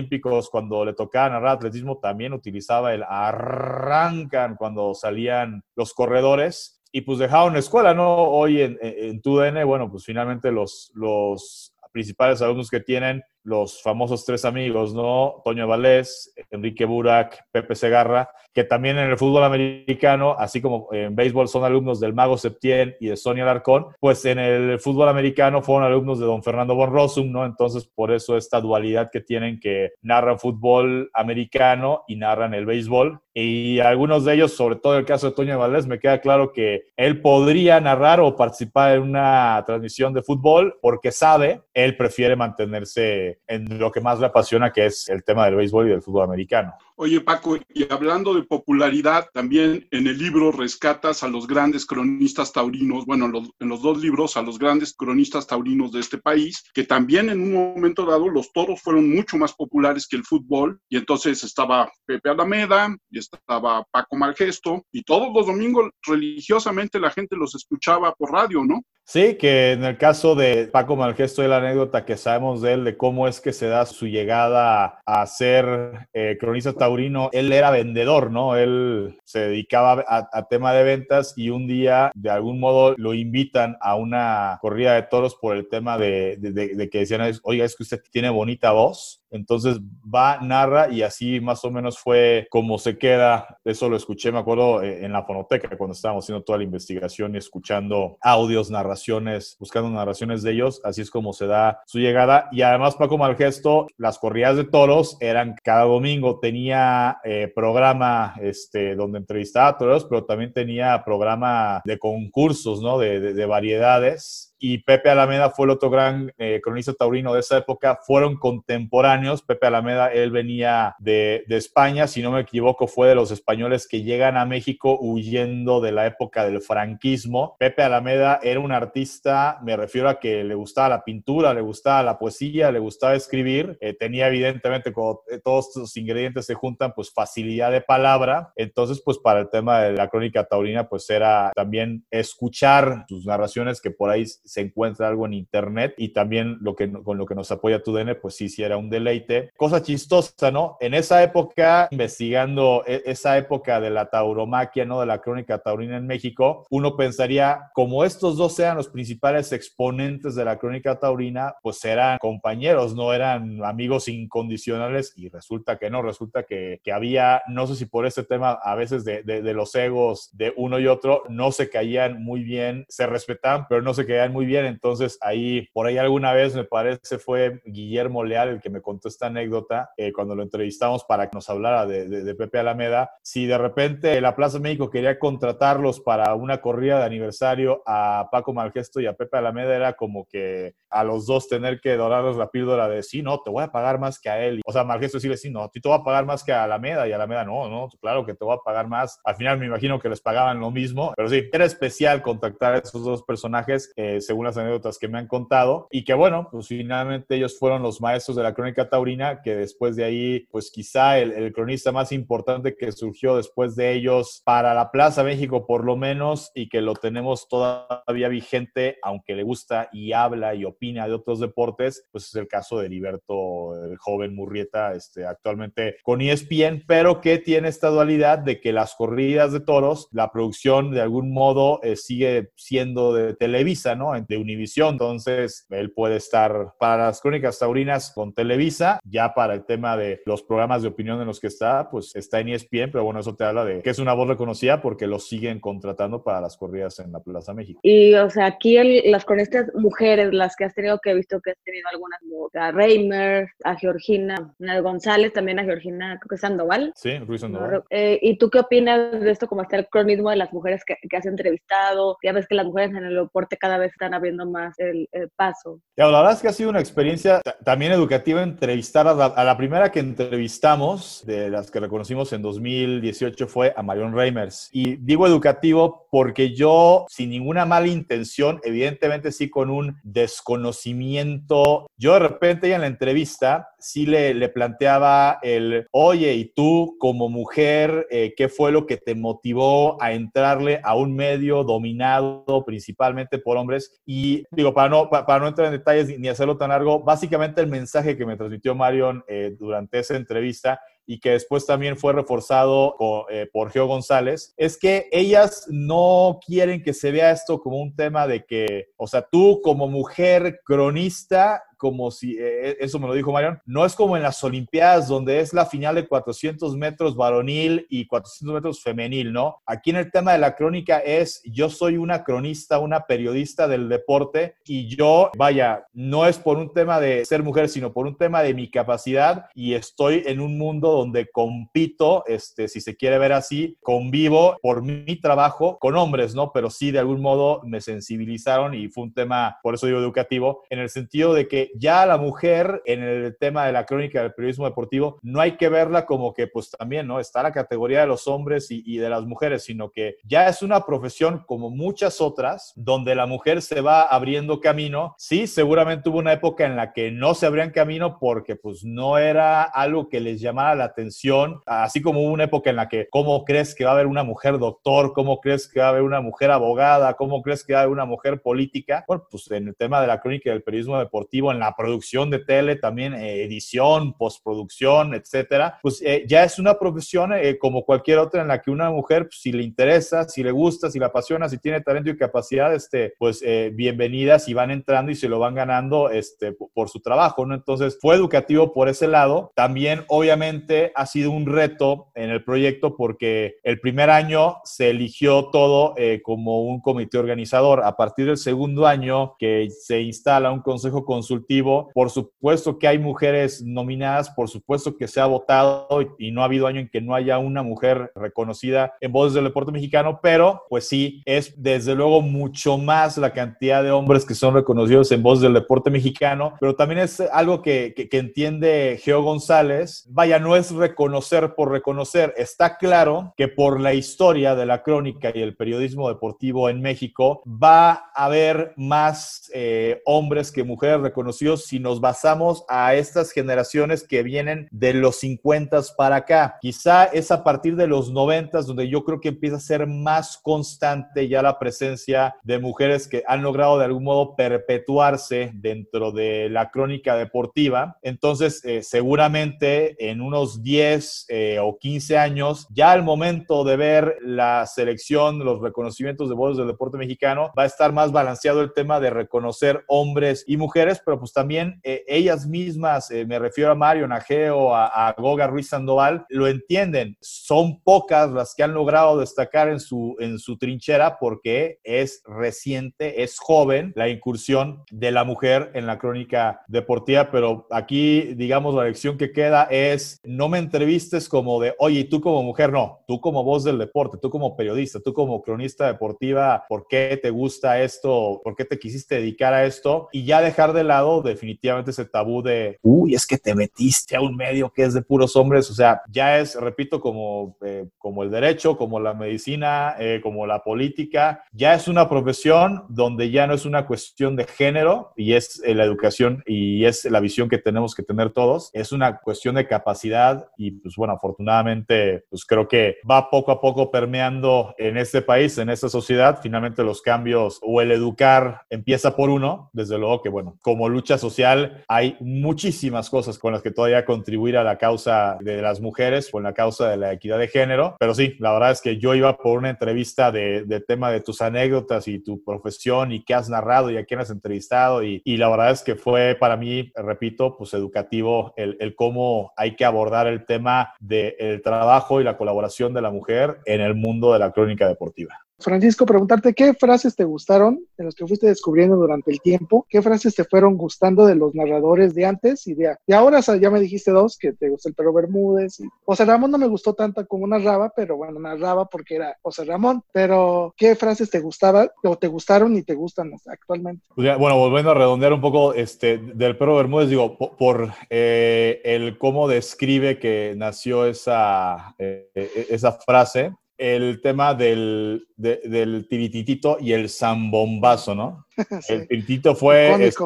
cuando le tocaba narrar atletismo, también utilizaba el arrancan cuando salían los corredores. Y pues dejaron escuela, ¿no? Hoy en, en, TUDN, bueno, pues finalmente los, los principales alumnos que tienen los famosos tres amigos, ¿no? Toño Valés, Enrique Burak, Pepe Segarra, que también en el fútbol americano, así como en béisbol son alumnos del Mago Septién y de Sonia Larcón, pues en el fútbol americano fueron alumnos de don Fernando Von Rossum, ¿no? Entonces, por eso esta dualidad que tienen que narran fútbol americano y narran el béisbol. Y algunos de ellos, sobre todo el caso de Toño Valdés, me queda claro que él podría narrar o participar en una transmisión de fútbol porque sabe, él prefiere mantenerse en lo que más le apasiona, que es el tema del béisbol y del fútbol americano. Oye, Paco, y hablando de popularidad, también en el libro rescatas a los grandes cronistas taurinos, bueno, en los, dos libros, a los grandes cronistas taurinos de este país, que también en un momento dado los toros fueron mucho más populares que el fútbol, y entonces estaba Pepe Alameda, y estaba Paco Malgesto, y todos los domingos religiosamente la gente los escuchaba por radio, ¿no? Sí, que en el caso de Paco Malgesto, la anécdota que sabemos de él, de cómo es que se da su llegada a ser eh, cronista taurino, él era vendedor, ¿no? Él se dedicaba a, tema de ventas y un día, de algún modo, lo invitan a una corrida de toros por el tema de, de que decían, oiga, es que usted tiene bonita voz. Entonces va, narra y así más o menos fue como se queda. Eso lo escuché, me acuerdo, eh, en la fonoteca cuando estábamos haciendo toda la investigación y escuchando audios, narraciones, buscando narraciones de ellos. Así es como se da su llegada. Y además Paco Malgesto, las corridas de toros eran cada domingo. Tenía eh, programa este, donde entrevistaba a toros, pero también tenía programa de concursos, ¿no? de variedades y Pepe Alameda fue el otro gran eh, cronista taurino de esa época. Fueron contemporáneos. Pepe Alameda, él venía de, de, España, si no me equivoco, fue de los españoles que llegan a México huyendo de la época del franquismo. Pepe Alameda era un artista, me refiero a que le gustaba la pintura, le gustaba la poesía, le gustaba escribir. Eh, tenía evidentemente, cuando eh, todos estos ingredientes se juntan, pues facilidad de palabra. Entonces, pues para el tema de la crónica taurina, pues era también escuchar sus narraciones que por ahí se encuentra algo en internet y también lo que, con lo que nos apoya tu DN, pues sí, sí era un deleite. Cosa chistosa, ¿no? En esa época, investigando e, esa época de la tauromaquia, ¿no? De la crónica taurina en México, uno pensaría, como estos dos sean los principales exponentes de la crónica taurina, pues eran compañeros, no eran amigos incondicionales y resulta que no, resulta que, que había, no sé si por ese tema a veces de, de, de los egos de uno y otro, no se caían muy bien, se respetaban, pero no se caían muy muy bien. Entonces, ahí, por ahí alguna vez me parece fue Guillermo Leal el que me contó esta anécdota eh, cuando lo entrevistamos para que nos hablara de, Pepe Alameda. Si de repente la Plaza México quería contratarlos para una corrida de aniversario a Paco Malgesto y a Pepe Alameda, era como que a los dos tener que dorarles la píldora de sí, no, te voy a pagar más que a él. O sea, Malgesto decirle, sí, no, a ti te voy a pagar más que a Alameda y Alameda, no, no, claro que te voy a pagar más. Al final me imagino que les pagaban lo mismo, pero sí, era especial contactar a esos dos personajes. Eh, según las anécdotas que me han contado, y que bueno, pues finalmente ellos fueron los maestros de la crónica taurina, que después de ahí, pues quizá el, cronista más importante que surgió después de ellos para la Plaza México por lo menos, y que lo tenemos todavía vigente, aunque le gusta y habla y opina de otros deportes, pues es el caso de Heriberto, el joven Murrieta, este, actualmente con ESPN, pero que tiene esta dualidad de que las corridas de toros, la producción de algún modo eh, sigue siendo de Televisa, ¿no? De Univisión. Entonces, él puede estar para las crónicas taurinas con Televisa, ya para el tema de los programas de opinión en los que está, pues está en ESPN, pero bueno, eso te habla de que es una voz reconocida porque lo siguen contratando para las corridas en la Plaza México. Y, o sea, aquí las cronistas mujeres, las que has tenido, que he visto que has tenido algunas, como a Reimer, a Georgina, a González, también a Georgina, creo que Sandoval. Sí, Ruiz Sandoval. Eh, ¿Y tú qué opinas de esto, como está el cronismo de las mujeres que, que has entrevistado? Ya ves que las mujeres en el deporte cada vez están abriendo más el, paso. la verdad es que ha sido una experiencia también educativa entrevistar a la, primera que entrevistamos, de las que reconocimos en 2018, fue a Marion Reimers. Y digo educativo porque yo, sin ninguna mala intención, evidentemente sí con un desconocimiento, yo de repente en la entrevista sí le, le planteaba el, oye, ¿y tú como mujer, eh, qué fue lo que te motivó a entrarle a un medio dominado principalmente por hombres? Y digo, para no, para no entrar en detalles ni hacerlo tan largo, básicamente el mensaje que me transmitió Marion eh, durante esa entrevista y que después también fue reforzado eh, por Geo González, es que ellas no quieren que se vea esto como un tema de que, o sea, tú como mujer cronista como si, eh, eso me lo dijo Marion, no es como en las Olimpiadas donde es la final de 400 metros varonil y 400 metros femenil, ¿no? Aquí en el tema de la crónica es, yo soy una cronista, una periodista del deporte y yo, vaya, no es por un tema de ser mujer, sino por un tema de mi capacidad y estoy en un mundo donde compito, este, si se quiere ver así, convivo por mi trabajo con hombres, ¿no? Pero sí, de algún modo me sensibilizaron y fue un tema, por eso digo educativo, en el sentido de que ya la mujer en el tema de la crónica del periodismo deportivo, no hay que verla como que pues también, ¿no? Está la categoría de los hombres y, y de las mujeres, sino que ya es una profesión como muchas otras, donde la mujer se va abriendo camino. Sí, seguramente hubo una época en la que no se abrían camino porque pues no era algo que les llamara la atención, así como hubo una época en la que, ¿cómo crees que va a haber una mujer doctor? ¿Cómo crees que va a haber una mujer abogada? ¿Cómo crees que va a haber una mujer política? Bueno, pues en el tema de la crónica del periodismo deportivo, en la producción de tele, también eh, edición, postproducción, etcétera, pues eh, ya es una profesión eh, como cualquier otra en la que una mujer, pues, si le interesa, si le gusta, si la apasiona, si tiene talento y capacidad, este, pues bienvenidas y van entrando y se lo van ganando este, por su trabajo, ¿no? Entonces fue educativo por ese lado. También, obviamente, ha sido un reto en el proyecto porque el primer año se eligió todo como un comité organizador. A partir del segundo año que se instala un consejo consultivo, por supuesto que hay mujeres nominadas, por supuesto que se ha votado y no ha habido año en que no haya una mujer reconocida en voces del deporte mexicano, pero pues sí, es desde luego mucho más la cantidad de hombres que son reconocidos en voces del deporte mexicano, pero también es algo que, que, que entiende Geo González. Vaya, no es reconocer por reconocer, está claro que por la historia de la crónica y el periodismo deportivo en México va a haber más eh, hombres que mujeres reconocidos si nos basamos a estas generaciones que vienen de los 50 para acá. Quizá es a partir de los 90 donde yo creo que empieza a ser más constante ya la presencia de mujeres que han logrado de algún modo perpetuarse dentro de la crónica deportiva. Entonces, eh, seguramente en unos 10 eh, o 15 años, ya al momento de ver la selección, los reconocimientos de votos del deporte mexicano, va a estar más balanceado el tema de reconocer hombres y mujeres, pero pues también eh, ellas mismas, eh, me refiero a Mario Najeo, a, a, Goga Ruiz Sandoval, lo entienden. Son pocas las que han logrado destacar en su, en su trinchera porque es reciente, es joven la incursión de la mujer en la crónica deportiva, pero aquí, digamos, la lección que queda es no me entrevistes como de, oye, tú como mujer, no, tú como voz del deporte, tú como periodista, tú como cronista deportiva, ¿por qué te gusta esto? ¿Por qué te quisiste dedicar a esto? Y ya dejar de lado definitivamente ese tabú de, uy, es que te metiste a un medio que es de puros hombres. O sea, ya es, repito, como, eh, como el derecho, como la medicina, eh, como la política, ya es una profesión donde ya no es una cuestión de género y es eh, la educación y es la visión que tenemos que tener todos. Es una cuestión de capacidad y pues bueno, afortunadamente, pues creo que va poco a poco permeando en este país, en esta sociedad. Finalmente los cambios o el educar empieza por uno. Desde luego que, bueno, como lucha social hay muchísimas cosas con las que todavía contribuir a la causa de las mujeres, con la causa de la equidad de género. Pero sí, la verdad es que yo iba por una entrevista de, de tema de tus anécdotas y tu profesión y qué has narrado y a quién has entrevistado. Y, y la verdad es que fue para mí, repito, pues educativo el, el cómo hay que abordar el tema del de trabajo y la colaboración de la mujer en el mundo de la crónica deportiva. Francisco, preguntarte qué frases te gustaron de los que fuiste descubriendo durante el tiempo, qué frases te fueron gustando de los narradores de antes y de, ahora ya me dijiste dos, que te gusta el perro Bermúdez y José Ramón no me gustó tanto como narraba, pero bueno, narraba porque era José Ramón, pero qué frases te gustaban o te gustaron y te gustan actualmente. Bueno, volviendo a redondear un poco este, del perro Bermúdez, digo, por, eh, el cómo describe que nació esa, eh, esa frase, el tema del, de, del tirititito y el zambombazo, ¿no? sí. El tiritito fue es,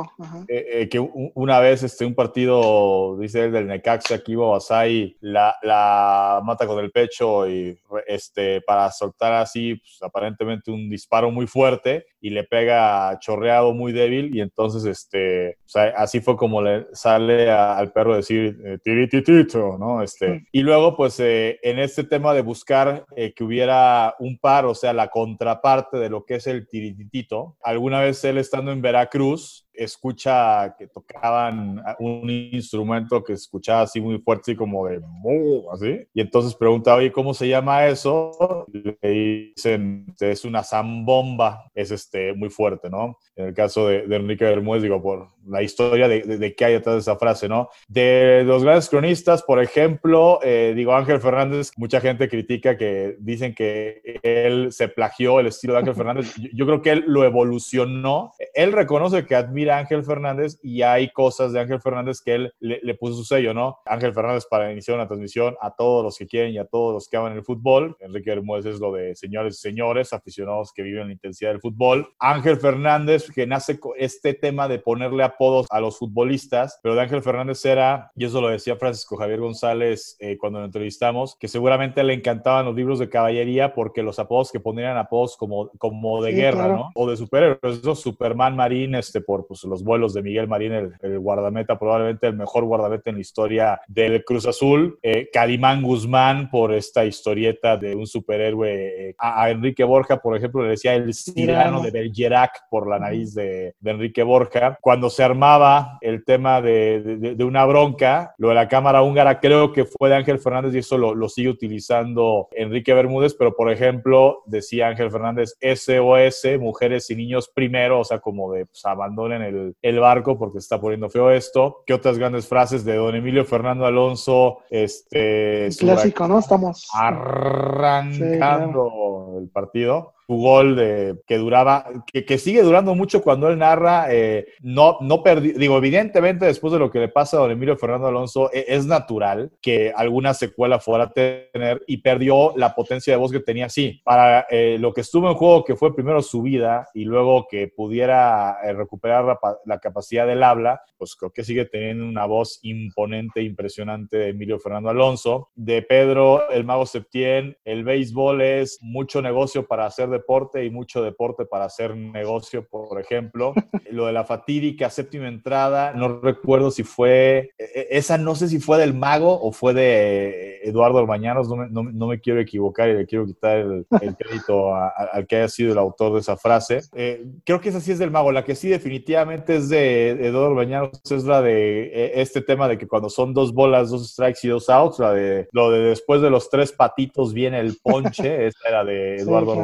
eh, eh, que una vez este, un partido, dice él, del Necaxa, que iba Basay, la, la mata con el pecho y este, para soltar así, pues, aparentemente un disparo muy fuerte y le pega chorreado muy débil y entonces este, o sea, así fue como le sale a, al perro decir eh, tirititito, ¿no? Este, mm. Y luego pues eh, en este tema de buscar eh, hubiera un par, o sea, la contraparte de lo que es el tirititito, alguna vez él estando en Veracruz, escucha que tocaban un instrumento que escuchaba así muy fuerte, así como de así. Y entonces pregunta, oye, ¿cómo se llama eso? Le dicen, es una zambomba, es este, muy fuerte, ¿no? En el caso de, Enrique Bermúdez, digo, por la historia de, de, qué hay detrás de esa frase, ¿no? De los grandes cronistas, por ejemplo, eh, digo, Ángel Fernández, mucha gente critica que dicen que él se plagió el estilo de Ángel Fernández. Yo, creo que él lo evolucionó. Él reconoce que admira a Ángel Fernández y hay cosas de Ángel Fernández que él le, puso su sello, ¿no? Ángel Fernández para iniciar una transmisión a todos los que quieren y a todos los que aman el fútbol. Enrique Bermúdez es lo de señores y señores, aficionados que viven la intensidad del fútbol. Ángel Fernández, que nace con este tema de ponerle apodos a los futbolistas, pero de Ángel Fernández era, y eso lo decía Francisco Javier González eh, cuando lo entrevistamos, que seguramente le encantaban los libros de caballería porque los apodos que ponían apodos como, como de guerra, ¿no? O de superhéroes. Eso, Superman Marín, este, por pues, los vuelos de Miguel Marín, el, guardameta, probablemente el mejor guardameta en la historia del Cruz Azul. Eh, Calimán Guzmán, por esta historieta de un superhéroe. Eh, a, Enrique Borja, por ejemplo, le decía el Cirano de Bergerac por la nariz de, Enrique Borja. Cuando se armaba el tema de, de, una bronca, lo de la cámara húngara, creo que fue de Ángel Fernández y eso lo, lo sigue utilizando Enrique Bermúdez, pero por ejemplo, decía Ángel Fernández, SOS, mujeres y niños primero, o sea, como de pues, abandonen el, el barco porque se está poniendo feo esto. ¿Qué otras grandes frases de don Emilio Fernando Alonso? Este, clásico, ¿no? Estamos arrancando el partido su gol de, que duraba, que, que, sigue durando mucho cuando él narra, eh, no, no perdi, digo, evidentemente después de lo que le pasa a don Emilio Fernando Alonso, e, es, natural que alguna secuela fuera a tener y perdió la potencia de voz que tenía, sí, para eh, lo que estuvo en juego, que fue primero su vida y luego que pudiera eh, recuperar la, la, capacidad del habla, pues creo que sigue teniendo una voz imponente, impresionante de Emilio Fernando Alonso. De Pedro, el mago Septién, el béisbol es mucho negocio para hacer deporte y mucho deporte para hacer negocio, por ejemplo. Lo de la fatídica séptima entrada, no recuerdo si fue, e, e, esa no sé si fue del mago o fue de Eduardo Almañanos, no me, no, me quiero equivocar y le quiero quitar el, crédito al que haya sido el autor de esa frase. Eh, creo que esa sí es del mago, la que sí definitivamente es de Eduardo Almañanos es la de e, este tema de que cuando son dos bolas, dos strikes y dos outs, la de lo de después de los tres patitos viene el ponche, esa era de Eduardo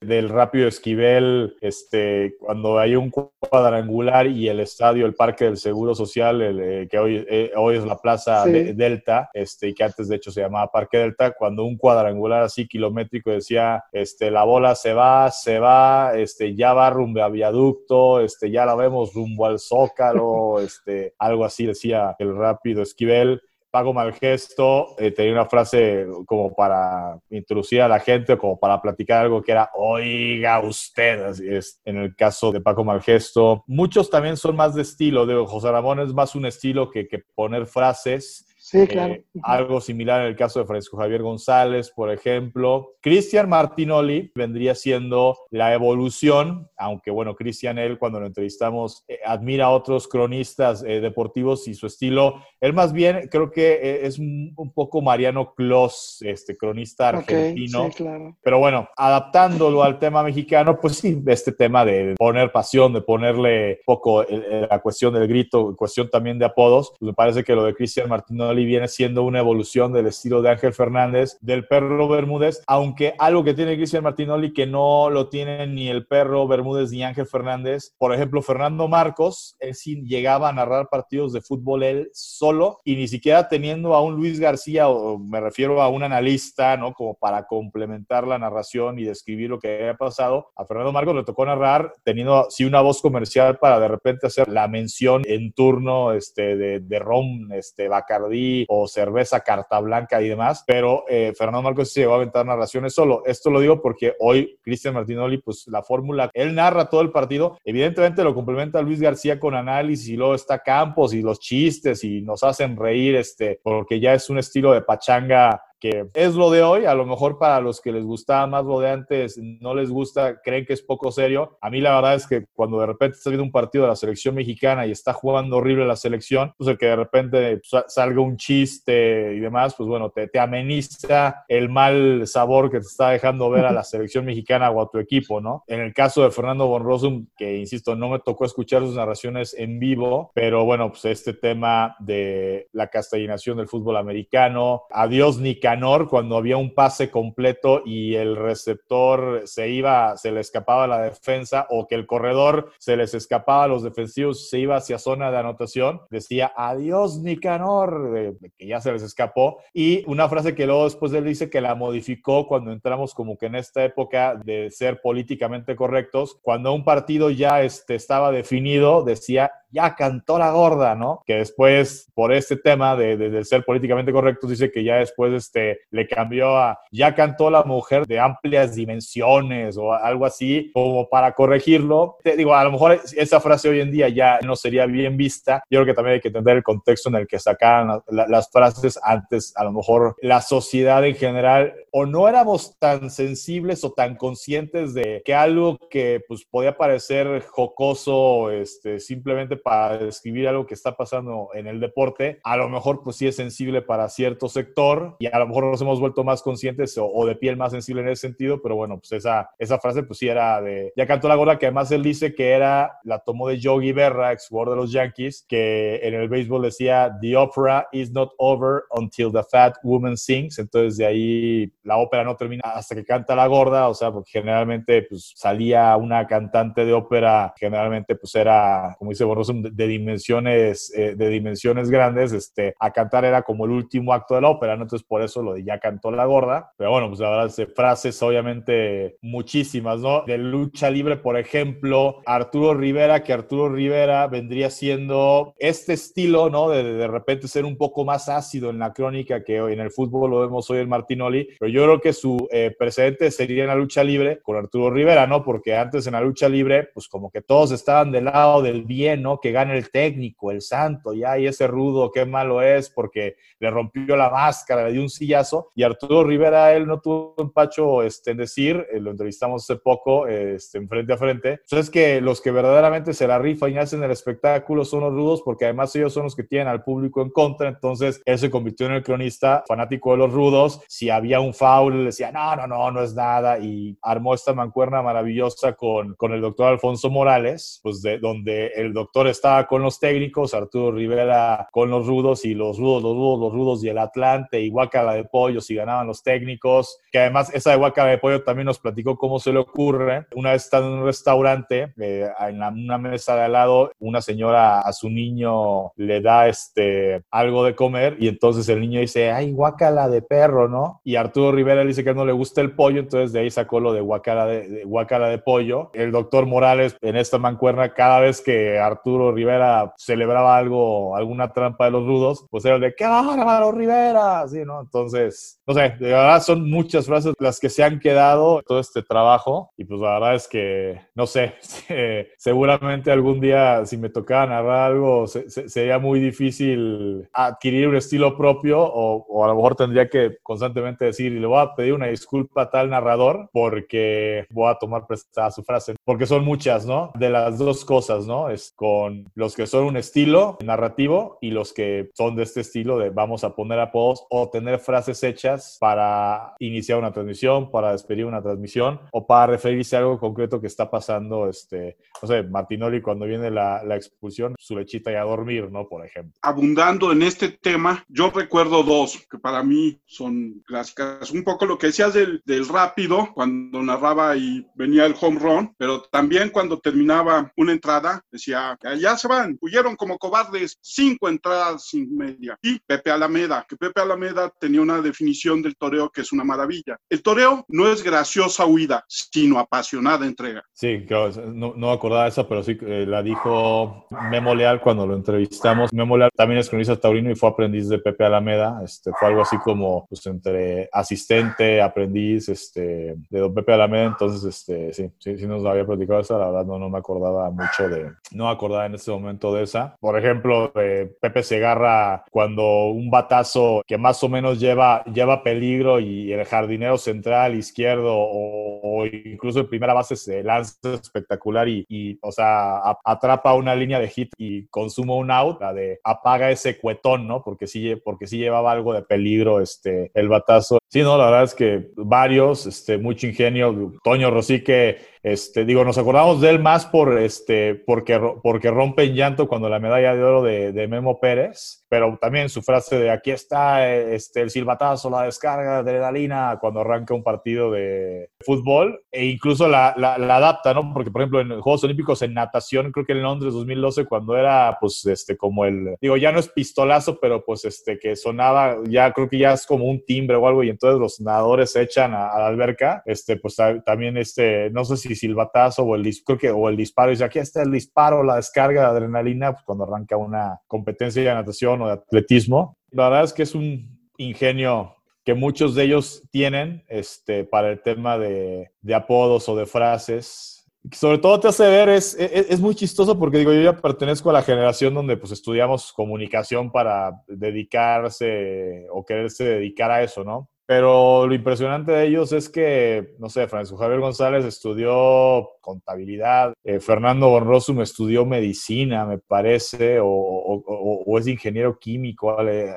Del rápido Esquivel, este, cuando hay un cuadrangular y el estadio, el Parque del Seguro Social, el, eh, que hoy, eh, hoy es la Plaza Delta, este, y que antes de hecho se llamaba Parque Delta, cuando un cuadrangular así kilométrico decía, este, la bola se va, se va, este, ya va rumbo a viaducto, este, ya la vemos rumbo al Zócalo, este, algo así decía el rápido Esquivel. Pago Malgesto eh, tenía una frase como para introducir a la gente o como para platicar algo que era, oiga usted, es, en el caso de Paco Malgesto. Muchos también son más de estilo, de José Ramón es más un estilo que, que poner frases Sí, claro. Eh, algo similar en el caso de Francisco Javier González, por ejemplo. Cristian Martinoli vendría siendo la evolución, aunque bueno, Cristian, él cuando lo entrevistamos, eh, admira a otros cronistas eh, deportivos y su estilo. Él más bien creo que es un, poco Mariano Clos, este cronista argentino. sí, claro. Pero bueno, adaptándolo al tema mexicano, pues sí, este tema de poner pasión, de ponerle poco la cuestión del grito, cuestión también de apodos, pues me parece que lo de Cristian Martinoli viene siendo una evolución del estilo de Ángel Fernández, del perro Bermúdez, aunque algo que tiene Cristian Martinoli que no lo tiene ni el perro Bermúdez ni Ángel Fernández. Por ejemplo, Fernando Marcos, él sí llegaba a narrar partidos de fútbol él solo y ni siquiera teniendo a un Luis García, o me refiero a un analista, ¿no? Como para complementar la narración y describir lo que había pasado. A Fernando Marcos le tocó narrar teniendo sí una voz comercial para de repente hacer la mención en turno este, de, de rom, este, Bacardí, o cerveza carta blanca y demás, pero eh, Fernando Marcos se llegó a aventar narraciones solo. Esto lo digo porque hoy Cristian Martinoli, pues la fórmula, él narra todo el partido, evidentemente lo complementa Luis García con análisis y luego está Campos y los chistes y nos hacen reír, este, porque ya es un estilo de pachanga que es lo de hoy. A lo mejor para los que les gustaba más lo de antes, no les gusta, creen que es poco serio. A mí la verdad es que cuando de repente está viendo un partido de la selección mexicana y está jugando horrible la selección, pues el que de repente salga un chiste y demás, pues bueno, te, te ameniza el mal sabor que te está dejando ver a la selección mexicana o a tu equipo, ¿no? En el caso de Fernando Bonrosum, que insisto, no me tocó escuchar sus narraciones en vivo, pero bueno, pues este tema de la castellinación del fútbol americano, adiós Nicanor cuando había un pase completo y el receptor se iba, se le escapaba la defensa o que el corredor se les escapaba a los defensivos, se iba hacia zona de anotación, decía adiós Nicanor, que ya se les escapó. Y una frase que luego después él dice que la modificó cuando entramos como que en esta época de ser políticamente correctos, cuando un partido ya este, estaba definido, decía ya cantó la gorda, ¿no? Que después, por este tema de, ser políticamente correcto, dice que ya después este, le cambió a ya cantó la mujer de amplias dimensiones o algo así, como para corregirlo. Te digo, a lo mejor esa frase hoy en día ya no sería bien vista. Yo creo que también hay que entender el contexto en el que sacaban las frases antes. A lo mejor la sociedad en general o no éramos tan sensibles o tan conscientes de que algo que pues podía parecer jocoso, este, simplemente para describir algo que está pasando en el deporte, a lo mejor pues sí es sensible para cierto sector y a lo mejor nos hemos vuelto más conscientes o, de piel más sensible en ese sentido, pero bueno, pues esa, esa frase pues sí era de, ya cantó la gorda que además él dice que era, la tomó de Yogi Berra, ex jugador de los Yankees, que en el béisbol decía, the opera is not over until the fat woman sings, entonces de ahí la ópera no termina hasta que canta la gorda, o sea, porque generalmente pues salía una cantante de ópera, generalmente pues era, como dice De, dimensiones, eh, de dimensiones grandes, este, a cantar era como el último acto de la ópera, ¿no? Entonces por eso lo de ya cantó la gorda, pero bueno, pues la verdad, frases obviamente muchísimas, ¿no? De lucha libre, por ejemplo, Arturo Rivera, que Arturo Rivera vendría siendo este estilo, ¿no? De, de repente ser un poco más ácido en la crónica que hoy en el fútbol lo vemos hoy en Martinoli, pero yo creo que su eh, precedente sería en la lucha libre con Arturo Rivera, ¿no? Porque antes en la lucha libre, pues como que todos estaban del lado del bien, ¿no? Que gane el técnico, el santo, ya, y ese rudo, qué malo es, porque le rompió la máscara, le dio un sillazo, y Arturo Rivera, él no tuvo empacho este, en decir, eh, lo entrevistamos hace poco, este, en frente a frente, entonces que los que verdaderamente se la rifan y hacen el espectáculo son los rudos, porque además ellos son los que tienen al público en contra, entonces él se convirtió en el cronista fanático de los rudos, si había un foul, decía, no, no, no, no es nada, y armó esta mancuerna maravillosa con, con el doctor Alfonso Morales, pues de donde el doctor estaba con los técnicos, Arturo Rivera con los rudos, y los rudos, los rudos, los rudos, y el Atlante, y Guacala de Pollo, si ganaban los técnicos, que además esa de Guacala de Pollo también nos platicó cómo se le ocurre. Una vez estando en un restaurante, eh, en una mesa de al lado, una señora a su niño le da este, algo de comer, y entonces el niño dice, ay, guacala de perro, ¿no? Y Arturo Rivera le dice que no le gusta el pollo, entonces de ahí sacó lo de guacara de, de, de pollo. El doctor Morales en esta mancuerna, cada vez que Arturo Rivera celebraba algo, alguna trampa de los rudos, pues era de ¡qué bárbaro Rivera! Así, ¿no? Entonces, no sé, de verdad son muchas frases las que se han quedado todo este trabajo y pues la verdad es que, no sé, seguramente algún día si me tocaba narrar algo sería muy difícil adquirir un estilo propio o, o a lo mejor tendría que constantemente decir y le voy a pedir una disculpa a tal narrador porque voy a tomar prestada su frase, porque son muchas, ¿no? De las dos cosas, ¿no? Es con los que son un estilo narrativo y los que son de este estilo de vamos a poner apodos o tener frases hechas para iniciar una transmisión, para despedir una transmisión o para referirse a algo concreto que está pasando, este, no sé, Martinoli cuando viene la, la expulsión, su lechita y a dormir, ¿no? Por ejemplo. Abundando en este tema, yo recuerdo dos que para mí son clásicas. Un poco lo que decías del, del rápido, cuando narraba y venía el home run, pero también cuando terminaba una entrada, decía, ya se van, huyeron como cobardes, cinco entradas sin media. Y Pepe Alameda, que Pepe Alameda tenía una definición del toreo que es una maravilla. El toreo no es graciosa huida, sino apasionada entrega. Sí, claro, no, no acordaba eso, pero sí eh, la dijo Memo Leal cuando lo entrevistamos. Memo Leal también es cronista taurino y fue aprendiz de Pepe Alameda. Este, fue algo así como pues, entre asistente, aprendiz este, de don Pepe Alameda. Entonces, este, sí, sí, sí nos había platicado eso. La verdad no, no me acordaba mucho de, no acordaba en ese momento de esa. Por ejemplo, de Pepe Segarra, cuando un batazo que más o menos lleva, lleva peligro y el jardinero central izquierdo o, incluso en primera base se lanza espectacular y, y o sea, atrapa una línea de hit y consuma un out, la de apaga ese cuetón, ¿no? Porque sí, porque sí llevaba algo de peligro este, el batazo. Sí, no, la verdad es que varios, este, mucho ingenio. Toño Rosique este, digo, nos acordamos de él más por, este, porque, porque rompe en llanto cuando la medalla de oro de, de, Memo Pérez, pero también su frase de aquí está este, el silbatazo, la descarga de adrenalina cuando arranca un partido de fútbol, e incluso la, la, adapta, ¿no? Porque, por ejemplo, en Juegos Olímpicos en natación, creo que en Londres 2012, cuando era, pues, este, como el, digo, ya no es pistolazo, pero pues, este, que sonaba, ya creo que ya es como un timbre o algo, y entonces los nadadores se echan a, a la alberca, este, pues también, este, no sé si silbatazo o el, creo que, o el disparo, y dice, aquí está el disparo, la descarga de adrenalina, pues cuando arranca una competencia de natación de atletismo. La verdad es que es un ingenio que muchos de ellos tienen este, para el tema de, apodos o de frases. Sobre todo te hace ver, es, es, es, muy chistoso porque digo, yo ya pertenezco a la generación donde pues estudiamos comunicación para dedicarse o quererse dedicar a eso, ¿no? Pero lo impresionante de ellos es que, no sé, Francisco Javier González estudió contabilidad, eh, Fernando Bonrosum estudió medicina, me parece, o, o, es ingeniero químico,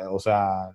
o sea...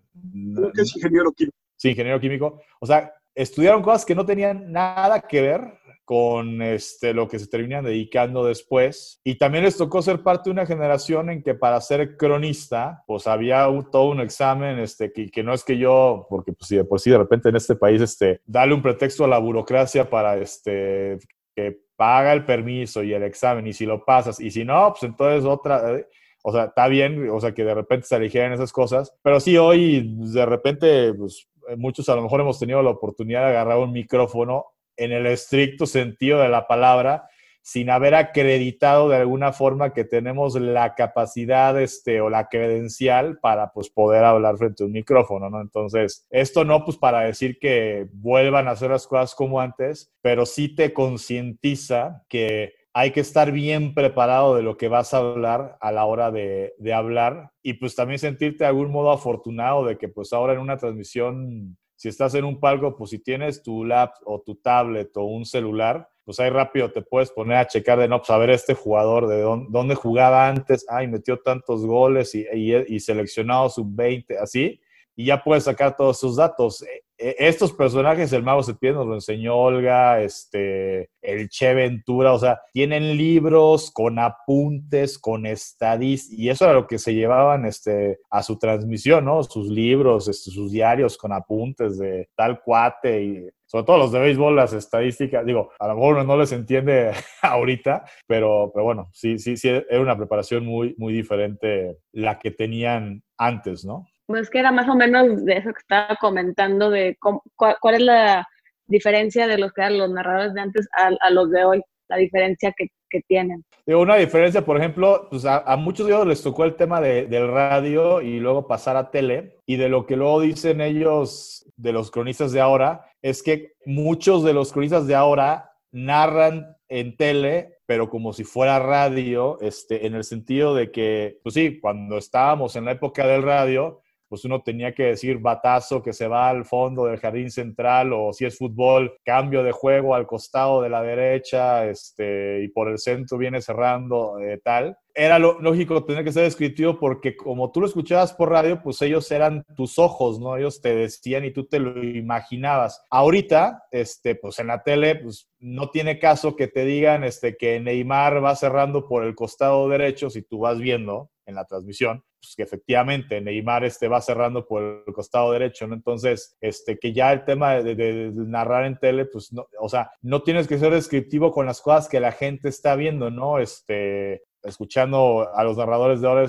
Creo que es ingeniero químico. Sí, ingeniero químico. O sea, estudiaron cosas que no tenían nada que ver con este, lo que se terminan dedicando después. Y también les tocó ser parte de una generación en que para ser cronista, pues había todo un examen, este, que, que, no es que yo, porque pues si de por sí de repente en este país, este, darle un pretexto a la burocracia para este, que paga el permiso y el examen, y si lo pasas, y si no, pues entonces otra... Eh, o sea, está bien, o sea, que de repente se eligieran esas cosas, pero sí hoy, de repente, pues muchos a lo mejor hemos tenido la oportunidad de agarrar un micrófono en el estricto sentido de la palabra, sin haber acreditado de alguna forma que tenemos la capacidad este, o la credencial para pues, poder hablar frente a un micrófono, ¿no? Entonces, esto no pues para decir que vuelvan a hacer las cosas como antes, pero sí te concientiza que hay que estar bien preparado de lo que vas a hablar a la hora de, de, hablar y pues también sentirte de algún modo afortunado de que pues ahora en una transmisión si estás en un palco, pues si tienes tu lap o tu tablet o un celular, pues ahí rápido te puedes poner a checar de no, pues a ver este jugador, de dónde, jugaba antes, ay, metió tantos goles y, y, seleccionado sub-20, así, y ya puedes sacar todos sus datos. E, e, estos personajes, el Mago Septién nos lo enseñó Olga, este, el Che Ventura, o sea, tienen libros con apuntes, con estadísticas, y eso era lo que se llevaban este, a su transmisión, ¿no? Sus libros, este, sus diarios con apuntes de tal cuate y sobre todo los de béisbol, las estadísticas, digo, a lo mejor no les entiende ahorita, pero, pero bueno, sí, sí, sí, era una preparación muy, muy diferente la que tenían antes, ¿no? Pues que era más o menos de eso que estaba comentando, de cuál, es la diferencia de los que eran los narradores de antes a, los de hoy, la diferencia que, que tienen. Una diferencia, por ejemplo, pues a, muchos de ellos les tocó el tema de, del radio y luego pasar a tele, y de lo que luego dicen ellos de los cronistas de ahora, es que muchos de los cronistas de ahora narran en tele, pero como si fuera radio, este, en el sentido de que, pues sí, cuando estábamos en la época del radio, pues uno tenía que decir batazo que se va al fondo del jardín central o si es fútbol, cambio de juego al costado de la derecha este, y por el centro viene cerrando eh, tal. Era lógico tener que ser descriptivo porque como tú lo escuchabas por radio, pues ellos eran tus ojos, ¿no? Ellos te decían y tú te lo imaginabas. Ahorita, este, pues en la tele, pues no tiene caso que te digan este, que Neymar va cerrando por el costado derecho si tú vas viendo en la transmisión, pues que efectivamente Neymar este, va cerrando por el costado derecho, ¿no? Entonces, este, que ya el tema de, narrar en tele, pues, no, o sea, no tienes que ser descriptivo con las cosas que la gente está viendo, ¿no? Este, escuchando a los narradores de ahora,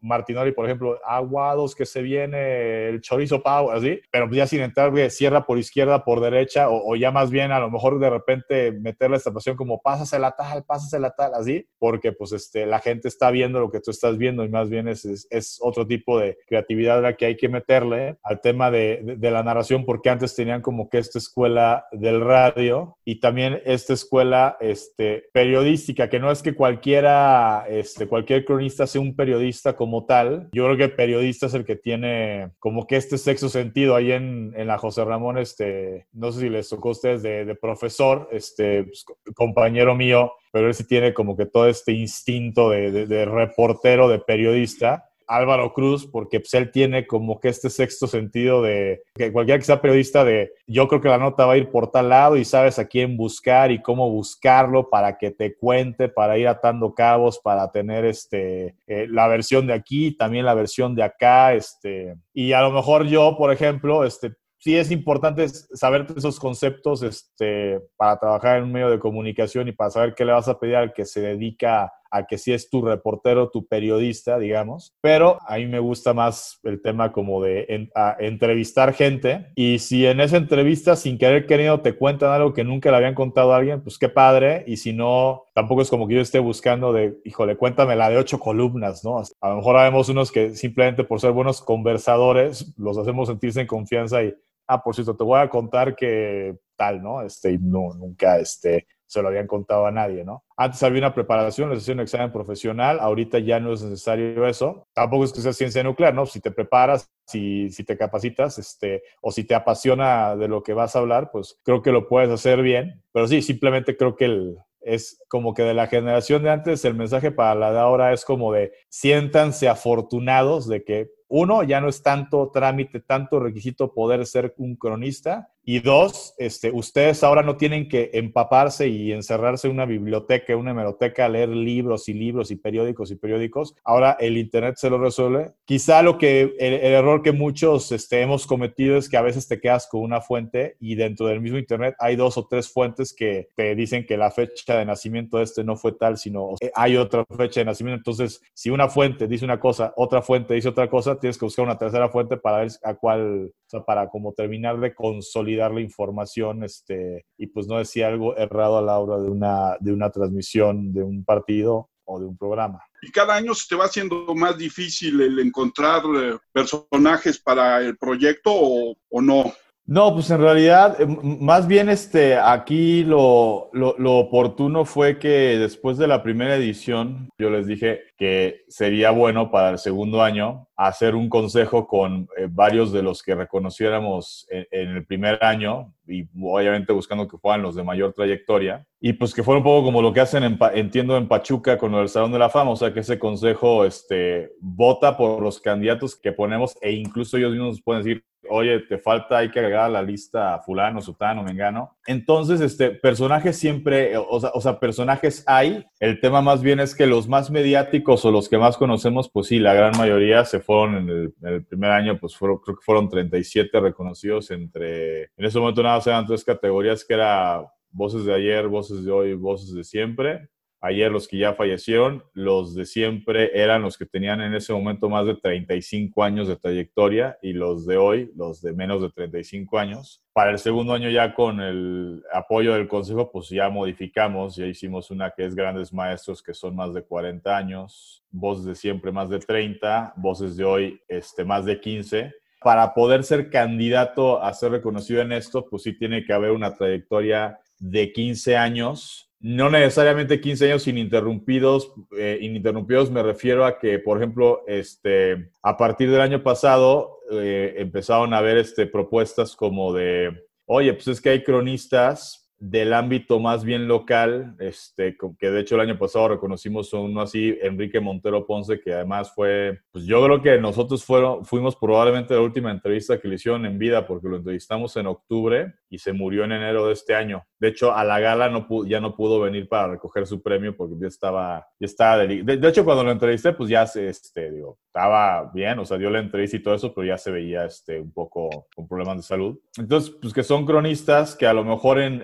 Martinoli, por ejemplo, aguados que se viene el chorizo pau, así, pero ya sin entrar, cierra por izquierda, por derecha, o, ya más bien a lo mejor de repente meterle esta pasión como pásasela tal, pásasela tal, así, porque pues este, la gente está viendo lo que tú estás viendo y más bien es, es, otro tipo de creatividad la que hay que meterle al tema de, de, la narración, porque antes tenían como que esta escuela del radio y también esta escuela este, periodística, que no es que cualquiera, este, cualquier cronista sea un periodista como tal, yo creo que el periodista es el que tiene como que este sexo sentido ahí en, en la José Ramón, este, no sé si les tocó a ustedes de, profesor, este, pues, compañero mío, pero él sí tiene como que todo este instinto de reportero, de periodista, Álvaro Cruz, porque pues, él tiene como que este sexto sentido de que cualquiera que sea periodista de yo creo que la nota va a ir por tal lado y sabes a quién buscar y cómo buscarlo para que te cuente, para ir atando cabos, para tener este, eh, la versión de aquí, también la versión de acá, este, y a lo mejor yo, por ejemplo, este, sí es importante saber esos conceptos este, para trabajar en un medio de comunicación y para saber qué le vas a pedir al que se dedica a que si es tu reportero, tu periodista, digamos. Pero a mí me gusta más el tema como de entrevistar gente. Y si en esa entrevista, sin querer queriendo, te cuentan algo que nunca le habían contado a alguien, pues qué padre. Y si no, tampoco es como que yo esté buscando de, híjole, cuéntame la de ocho columnas, ¿no? A lo mejor habemos unos que simplemente por ser buenos conversadores, los hacemos sentirse en confianza y ah, por cierto, te voy a contar que tal, ¿no? Este, no, nunca este, se lo habían contado a nadie, ¿no? Antes había una preparación, les hacía un examen profesional, ahorita ya no es necesario eso. Tampoco es que sea ciencia nuclear, ¿no? Si te preparas, si, si te capacitas, este, o si te apasiona de lo que vas a hablar, pues creo que lo puedes hacer bien. Pero sí, simplemente creo que el, es como que de la generación de antes, el mensaje para la de ahora es como de siéntanse afortunados de que uno, ya no es tanto trámite, tanto requisito poder ser un cronista, y dos, este, ustedes ahora no tienen que empaparse y encerrarse en una biblioteca, una hemeroteca, a leer libros y libros y periódicos y periódicos. Ahora el Internet se lo resuelve. Quizá lo que, el, error que muchos este, hemos cometido es que a veces te quedas con una fuente y dentro del mismo Internet hay dos o tres fuentes que te dicen que la fecha de nacimiento de este no fue tal, sino hay otra fecha de nacimiento. Entonces, si una fuente dice una cosa, otra fuente dice otra cosa, tienes que buscar una tercera fuente para ver a cuál, o sea, para como terminar de consolidar dar la información este, y pues no decía algo errado a la hora de una, de una transmisión de un partido o de un programa. Y cada año se te va haciendo más difícil el encontrar eh, personajes para el proyecto o no. No, pues en realidad, eh, más bien este, aquí lo, lo, lo, oportuno fue que después de la primera edición, yo les dije que sería bueno para el segundo año hacer un consejo con eh, varios de los que reconociéramos en, el primer año y obviamente buscando que fueran los de mayor trayectoria. Y pues que fuera un poco como lo que hacen en, entiendo en Pachuca con el Salón de la Fama, o sea que ese consejo este, vota por los candidatos que ponemos e incluso ellos mismos pueden decir oye, te falta, hay que agregar a la lista fulano, sutano, mengano. Entonces, este, personajes siempre, o sea, personajes hay. El tema más bien es que los más mediáticos o los que más conocemos, pues sí, la gran mayoría se fueron en el, primer año, pues fueron, creo que fueron 37 reconocidos entre, en ese momento nada eran tres categorías que era voces de ayer, voces de hoy, voces de siempre. Ayer los que ya fallecieron, los de siempre eran los que tenían en ese momento más de 35 años de trayectoria y los de hoy, los de menos de 35 años. Para el segundo año ya con el apoyo del Consejo, pues ya modificamos, ya hicimos una que es Grandes Maestros, que son más de 40 años, voces de siempre más de 30, voces de hoy este, más de 15 para poder ser candidato a ser reconocido en esto, pues sí tiene que haber una trayectoria de 15 años no necesariamente 15 años ininterrumpidos. Eh, ininterrumpidos me refiero a que, por ejemplo, este, a partir del año pasado eh, empezaron a haber este, propuestas como de, oye, pues es que hay cronistas del ámbito más bien local, este, que de hecho el año pasado reconocimos uno así, Enrique Montero Ponce, que además fue, pues yo creo que nosotros fueron, fuimos probablemente la última entrevista que le hicieron en vida, porque lo entrevistamos en octubre y se murió en enero de este año. De hecho, a la gala no ya no pudo venir para recoger su premio porque ya estaba, ya estaba de, de, hecho, cuando lo entrevisté, pues ya se, este, digo, estaba bien, o sea, dio la entrevista y todo eso, pero ya se veía este, un poco con problemas de salud. Entonces, pues que son cronistas que a lo mejor en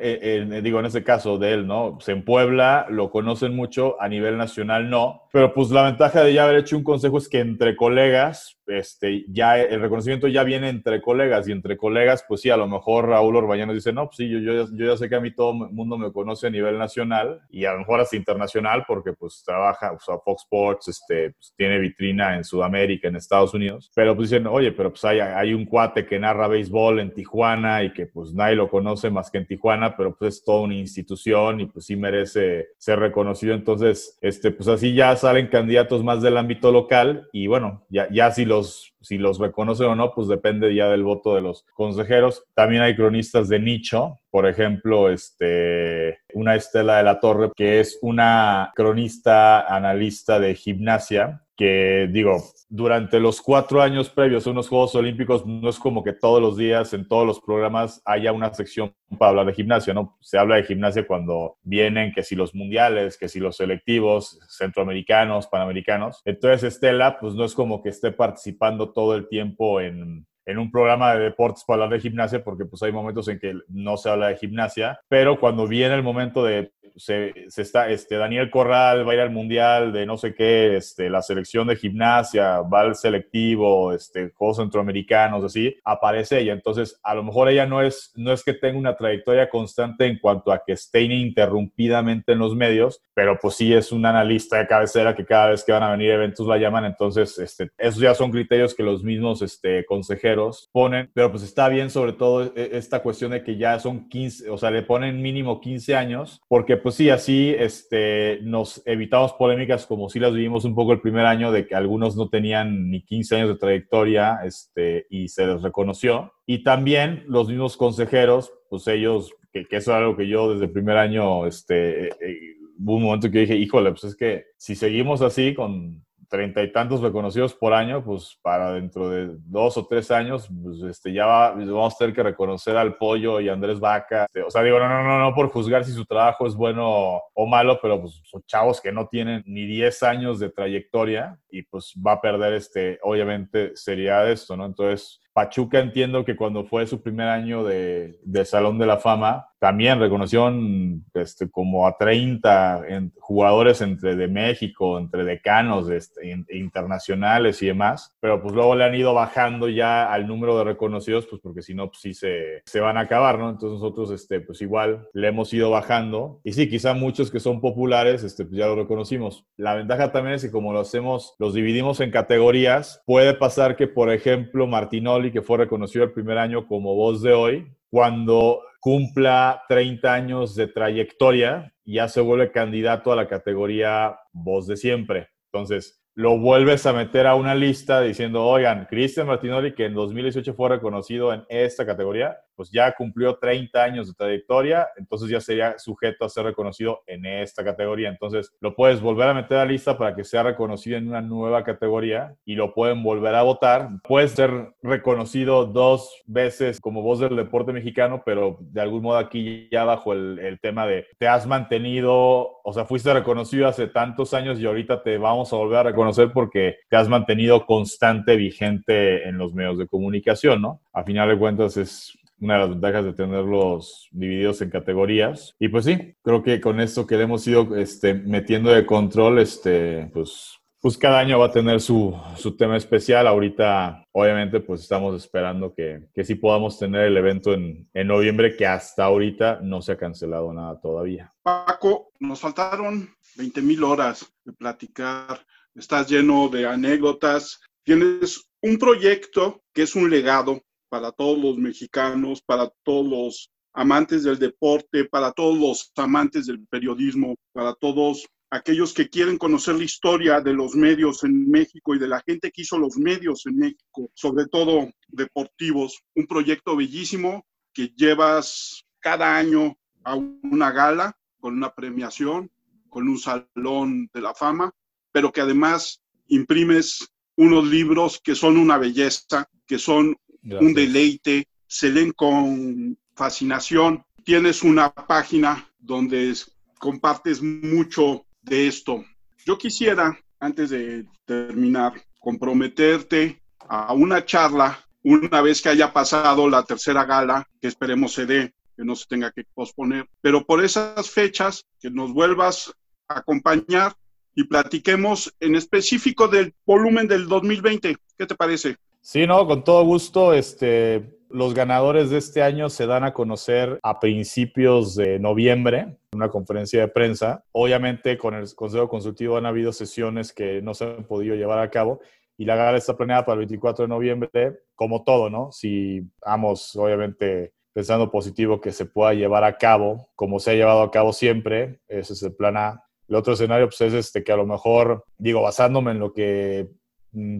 digo, en ese caso de él, ¿no? Pues en Puebla lo conocen mucho, a nivel nacional no, pero pues la ventaja de ya haber hecho un consejo es que entre colegas, este, ya el reconocimiento ya viene entre colegas y entre colegas, pues sí, a lo mejor Raúl Orbañano dice, no, pues sí, yo, yo, yo ya sé que a mí todo el mundo me conoce a nivel nacional y a lo mejor hasta internacional porque pues trabaja, o sea, Fox Sports, este, pues, tiene vitrina en Sudamérica, en Estados Unidos, pero pues dicen, oye, pero pues hay, hay un cuate que narra béisbol en Tijuana y que pues nadie lo conoce más que en Tijuana, pero pues es toda una institución y pues sí merece ser reconocido, entonces, este, pues así ya salen candidatos más del ámbito local y bueno, ya, ya si los si los reconocen o no, pues depende ya del voto de los consejeros. También hay cronistas de nicho, por ejemplo, este, una Estela de la Torre, que es una cronista analista de gimnasia, que digo, durante los cuatro años previos a unos Juegos Olímpicos no es como que todos los días en todos los programas haya una sección para hablar de gimnasia, ¿no? Se habla de gimnasia cuando vienen que si los mundiales, que si los selectivos, centroamericanos, panamericanos. Entonces Estela, pues no es como que esté participando todo el tiempo en, en un programa de deportes para hablar de gimnasia, porque pues hay momentos en que no se habla de gimnasia, pero cuando viene el momento de, se, está, este, Daniel Corral va a ir al mundial de no sé qué, este, la selección de gimnasia, va al selectivo, este, Juegos Centroamericanos, así, aparece ella. Entonces, a lo mejor ella no es, no es que tenga una trayectoria constante en cuanto a que esté ininterrumpidamente en los medios, pero pues sí es un analista de cabecera que cada vez que van a venir eventos la llaman. Entonces, este, esos ya son criterios que los mismos este, consejeros ponen, pero pues está bien sobre todo e, esta cuestión de que ya son 15, o sea, le ponen mínimo 15 años, porque pues sí, así este, nos evitamos polémicas como si las vivimos un poco el primer año de que algunos no tenían ni 15 años de trayectoria este, y se les reconoció. Y también los mismos consejeros, pues ellos, que, que eso es algo que yo desde el primer año, este, eh, eh, hubo un momento que dije, híjole, pues es que si seguimos así con treinta y tantos reconocidos por año, pues para dentro de dos o tres años, pues este, ya vamos a tener que reconocer al Pollo y Andrés Vaca. Este, o sea, digo, no, no, no, no por juzgar si su trabajo es bueno o malo, pero pues son chavos que no tienen ni 10 años de trayectoria y pues va a perder, este, obviamente, seriedad esto, ¿no? Entonces, Pachuca entiendo que cuando fue su primer año de, de Salón de la Fama, también reconocieron este, como a 30 jugadores entre de México, entre decanos este, internacionales y demás, pero pues luego le han ido bajando ya al número de reconocidos, pues porque si no, pues sí se, se, van a acabar, ¿no? Entonces nosotros, este, pues igual le hemos ido bajando. Y sí, quizá muchos que son populares, este, pues ya lo reconocimos. La ventaja también es que como lo hacemos, los dividimos en categorías, puede pasar que, por ejemplo, Martinoli, que fue reconocido el primer año como voz de hoy, cuando cumpla 30 años de trayectoria, ya se vuelve candidato a la categoría voz de siempre. Entonces, lo vuelves a meter a una lista diciendo, oigan, Cristian Martinoli, que en 2018 fue reconocido en esta categoría, pues ya cumplió 30 años de trayectoria, entonces ya sería sujeto a ser reconocido en esta categoría. Entonces lo puedes volver a meter a la lista para que sea reconocido en una nueva categoría y lo pueden volver a votar. Puedes ser reconocido dos veces como voz del deporte mexicano, pero de algún modo aquí ya bajo el, el tema de te has mantenido, o sea, fuiste reconocido hace tantos años y ahorita te vamos a volver a reconocer porque te has mantenido constante, vigente en los medios de comunicación, ¿no? A final de cuentas es una de las ventajas de tenerlos divididos en categorías. Y pues sí, creo que con esto que le hemos ido este, metiendo de control, este, pues, pues cada año va a tener su, su tema especial. Ahorita, obviamente, pues estamos esperando que, que sí podamos tener el evento en, en noviembre, que hasta ahorita no se ha cancelado nada todavía. Paco, nos faltaron 20 mil horas de platicar. Estás lleno de anécdotas. Tienes un proyecto que es un legado para todos los mexicanos, para todos los amantes del deporte, para todos los amantes del periodismo, para todos aquellos que quieren conocer la historia de los medios en México y de la gente que hizo los medios en México, sobre todo deportivos. Un proyecto bellísimo que llevas cada año a una gala con una premiación, con un salón de la fama, pero que además imprimes unos libros que son una belleza, que son un deleite, se leen con fascinación. Tienes una página donde compartes mucho de esto. Yo quisiera, antes de terminar, comprometerte a una charla una vez que haya pasado la tercera gala, que esperemos se dé, que no se tenga que posponer. Pero por esas fechas, que nos vuelvas a acompañar y platiquemos en específico del volumen del 2020. ¿Qué te parece? Sí, no, con todo gusto. Este, los ganadores de este año se dan a conocer a principios de noviembre, en una conferencia de prensa. Obviamente con el Consejo Consultivo han habido sesiones que no se han podido llevar a cabo y la gala está planeada para el 24 de noviembre, como todo, ¿no? Si vamos, obviamente, pensando positivo que se pueda llevar a cabo, como se ha llevado a cabo siempre, ese es el plan A. El otro escenario pues, es este, que a lo mejor, digo, basándome en lo que,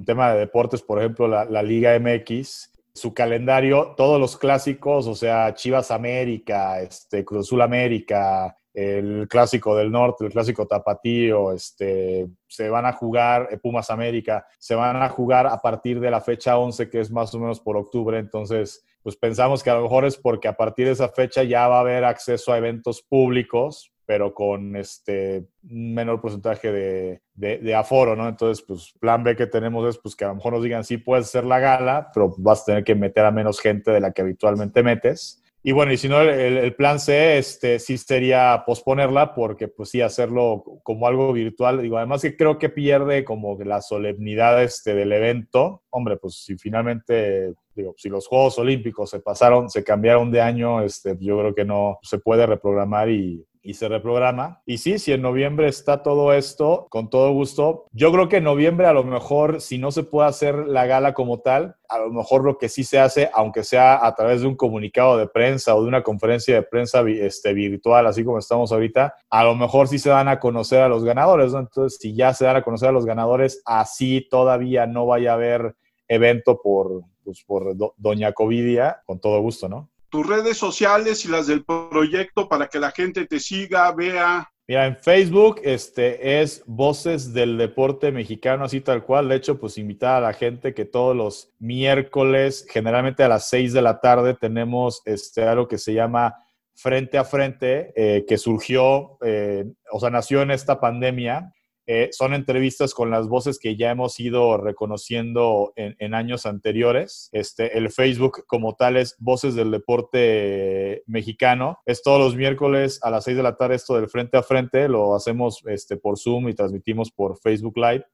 tema de deportes, por ejemplo, la, Liga MX, su calendario, todos los clásicos, o sea, Chivas América, este, Cruz América, el clásico del norte, el clásico tapatío, este, se van a jugar, eh, Pumas América, se van a jugar a partir de la fecha 11, que es más o menos por octubre, entonces, pues pensamos que a lo mejor es porque a partir de esa fecha ya va a haber acceso a eventos públicos, pero con este menor porcentaje de, de, aforo, ¿no? Entonces, pues, plan B que tenemos es pues que a lo mejor nos digan, sí, puedes hacer la gala, pero vas a tener que meter a menos gente de la que habitualmente metes. Y bueno, y si no, el, plan C este, sí sería posponerla porque pues sí, hacerlo como algo virtual. Digo, además que creo que pierde como la solemnidad este, del evento. Hombre, pues si finalmente, si los Juegos Olímpicos se pasaron, se cambiaron de año, este, yo creo que no se puede reprogramar y, y se reprograma. Y sí, si en noviembre está todo esto, con todo gusto. Yo creo que en noviembre a lo mejor, si no se puede hacer la gala como tal, a lo mejor lo que sí se hace, aunque sea a través de un comunicado de prensa o de una conferencia de prensa este, virtual, así como estamos ahorita, a lo mejor sí se dan a conocer a los ganadores, Entonces, si ya se dan a conocer a los ganadores, así todavía no vaya a haber evento por, pues, por Doña Covidia, con todo gusto, ¿no? tus redes sociales y las del proyecto para que la gente te siga, vea. Mira, en Facebook este, es Voces del Deporte Mexicano, así tal cual. De hecho, pues invitar a la gente que todos los miércoles, generalmente a las 6 de la tarde, tenemos este, algo que se llama Frente a Frente, eh, que surgió, eh, o sea, nació en esta pandemia eh, son entrevistas con las voces que ya hemos ido reconociendo en, años anteriores. Este, el Facebook como tal es Voces del Deporte Mexicano. Es todos los miércoles a las 6 de la tarde esto del frente a frente. Lo hacemos este, por Zoom y transmitimos por Facebook Live.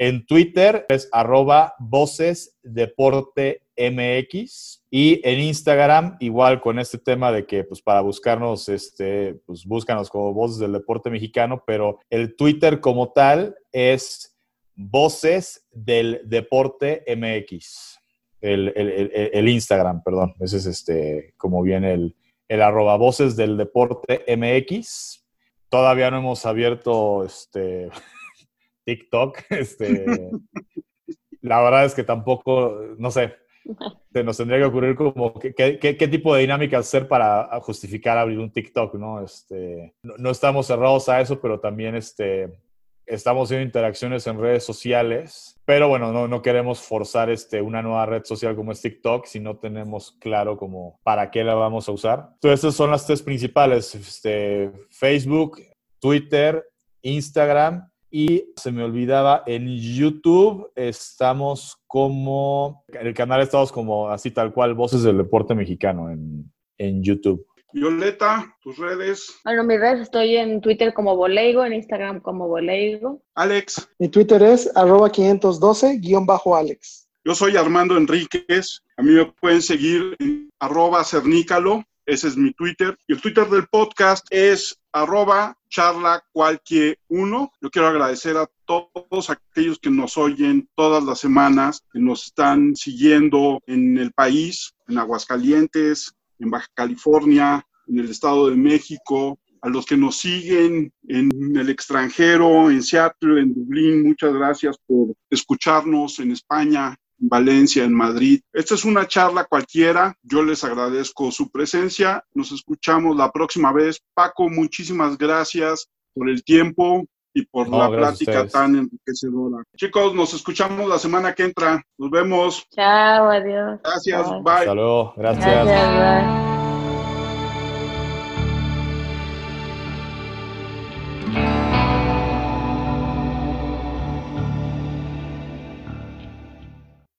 En Twitter es arroba voces y en Instagram igual con este tema de que pues para buscarnos, este, pues búscanos como voces del deporte mexicano, pero el Twitter como tal es voces del deporte MX. El, el, Instagram, perdón, ese es este, como viene el, el arroba voces del deporte MX. Todavía no hemos abierto este TikTok. Este, la verdad es que tampoco, no sé, se nos tendría que ocurrir como qué, qué, tipo de dinámica hacer para justificar abrir un TikTok, ¿no? Este, no, estamos cerrados a eso, pero también este, estamos haciendo interacciones en redes sociales, pero bueno, no, no queremos forzar este, una nueva red social como es TikTok si no tenemos claro como para qué la vamos a usar. Entonces, estas son las tres principales, este, Facebook, Twitter, Instagram y se me olvidaba, en YouTube estamos como, en el canal estamos como así tal cual, Voces del Deporte Mexicano en, en YouTube. Violeta, tus redes. Bueno, mis redes estoy en Twitter como Boleigo, en Instagram como Boleigo. Alex. Mi Twitter es arroba 512-Alex. Yo soy Armando Enríquez. A mí me pueden seguir en arroba cernícalo ese es mi Twitter. Y el Twitter del podcast es arroba charla cualquier uno. Yo quiero agradecer a todos aquellos que nos oyen todas las semanas, que nos están siguiendo en el país, en Aguascalientes, en Baja California, en el Estado de México, a los que nos siguen en el extranjero, en Seattle, en Dublín, muchas gracias por escucharnos en España, Valencia, en Madrid. Esta es una charla cualquiera. Yo les agradezco su presencia. Nos escuchamos la próxima vez. Paco, muchísimas gracias por el tiempo y por la plática tan enriquecedora. Chicos, nos escuchamos la semana que entra. Nos vemos. Chao, adiós. Gracias, bye. Hasta luego, gracias. gracias bye.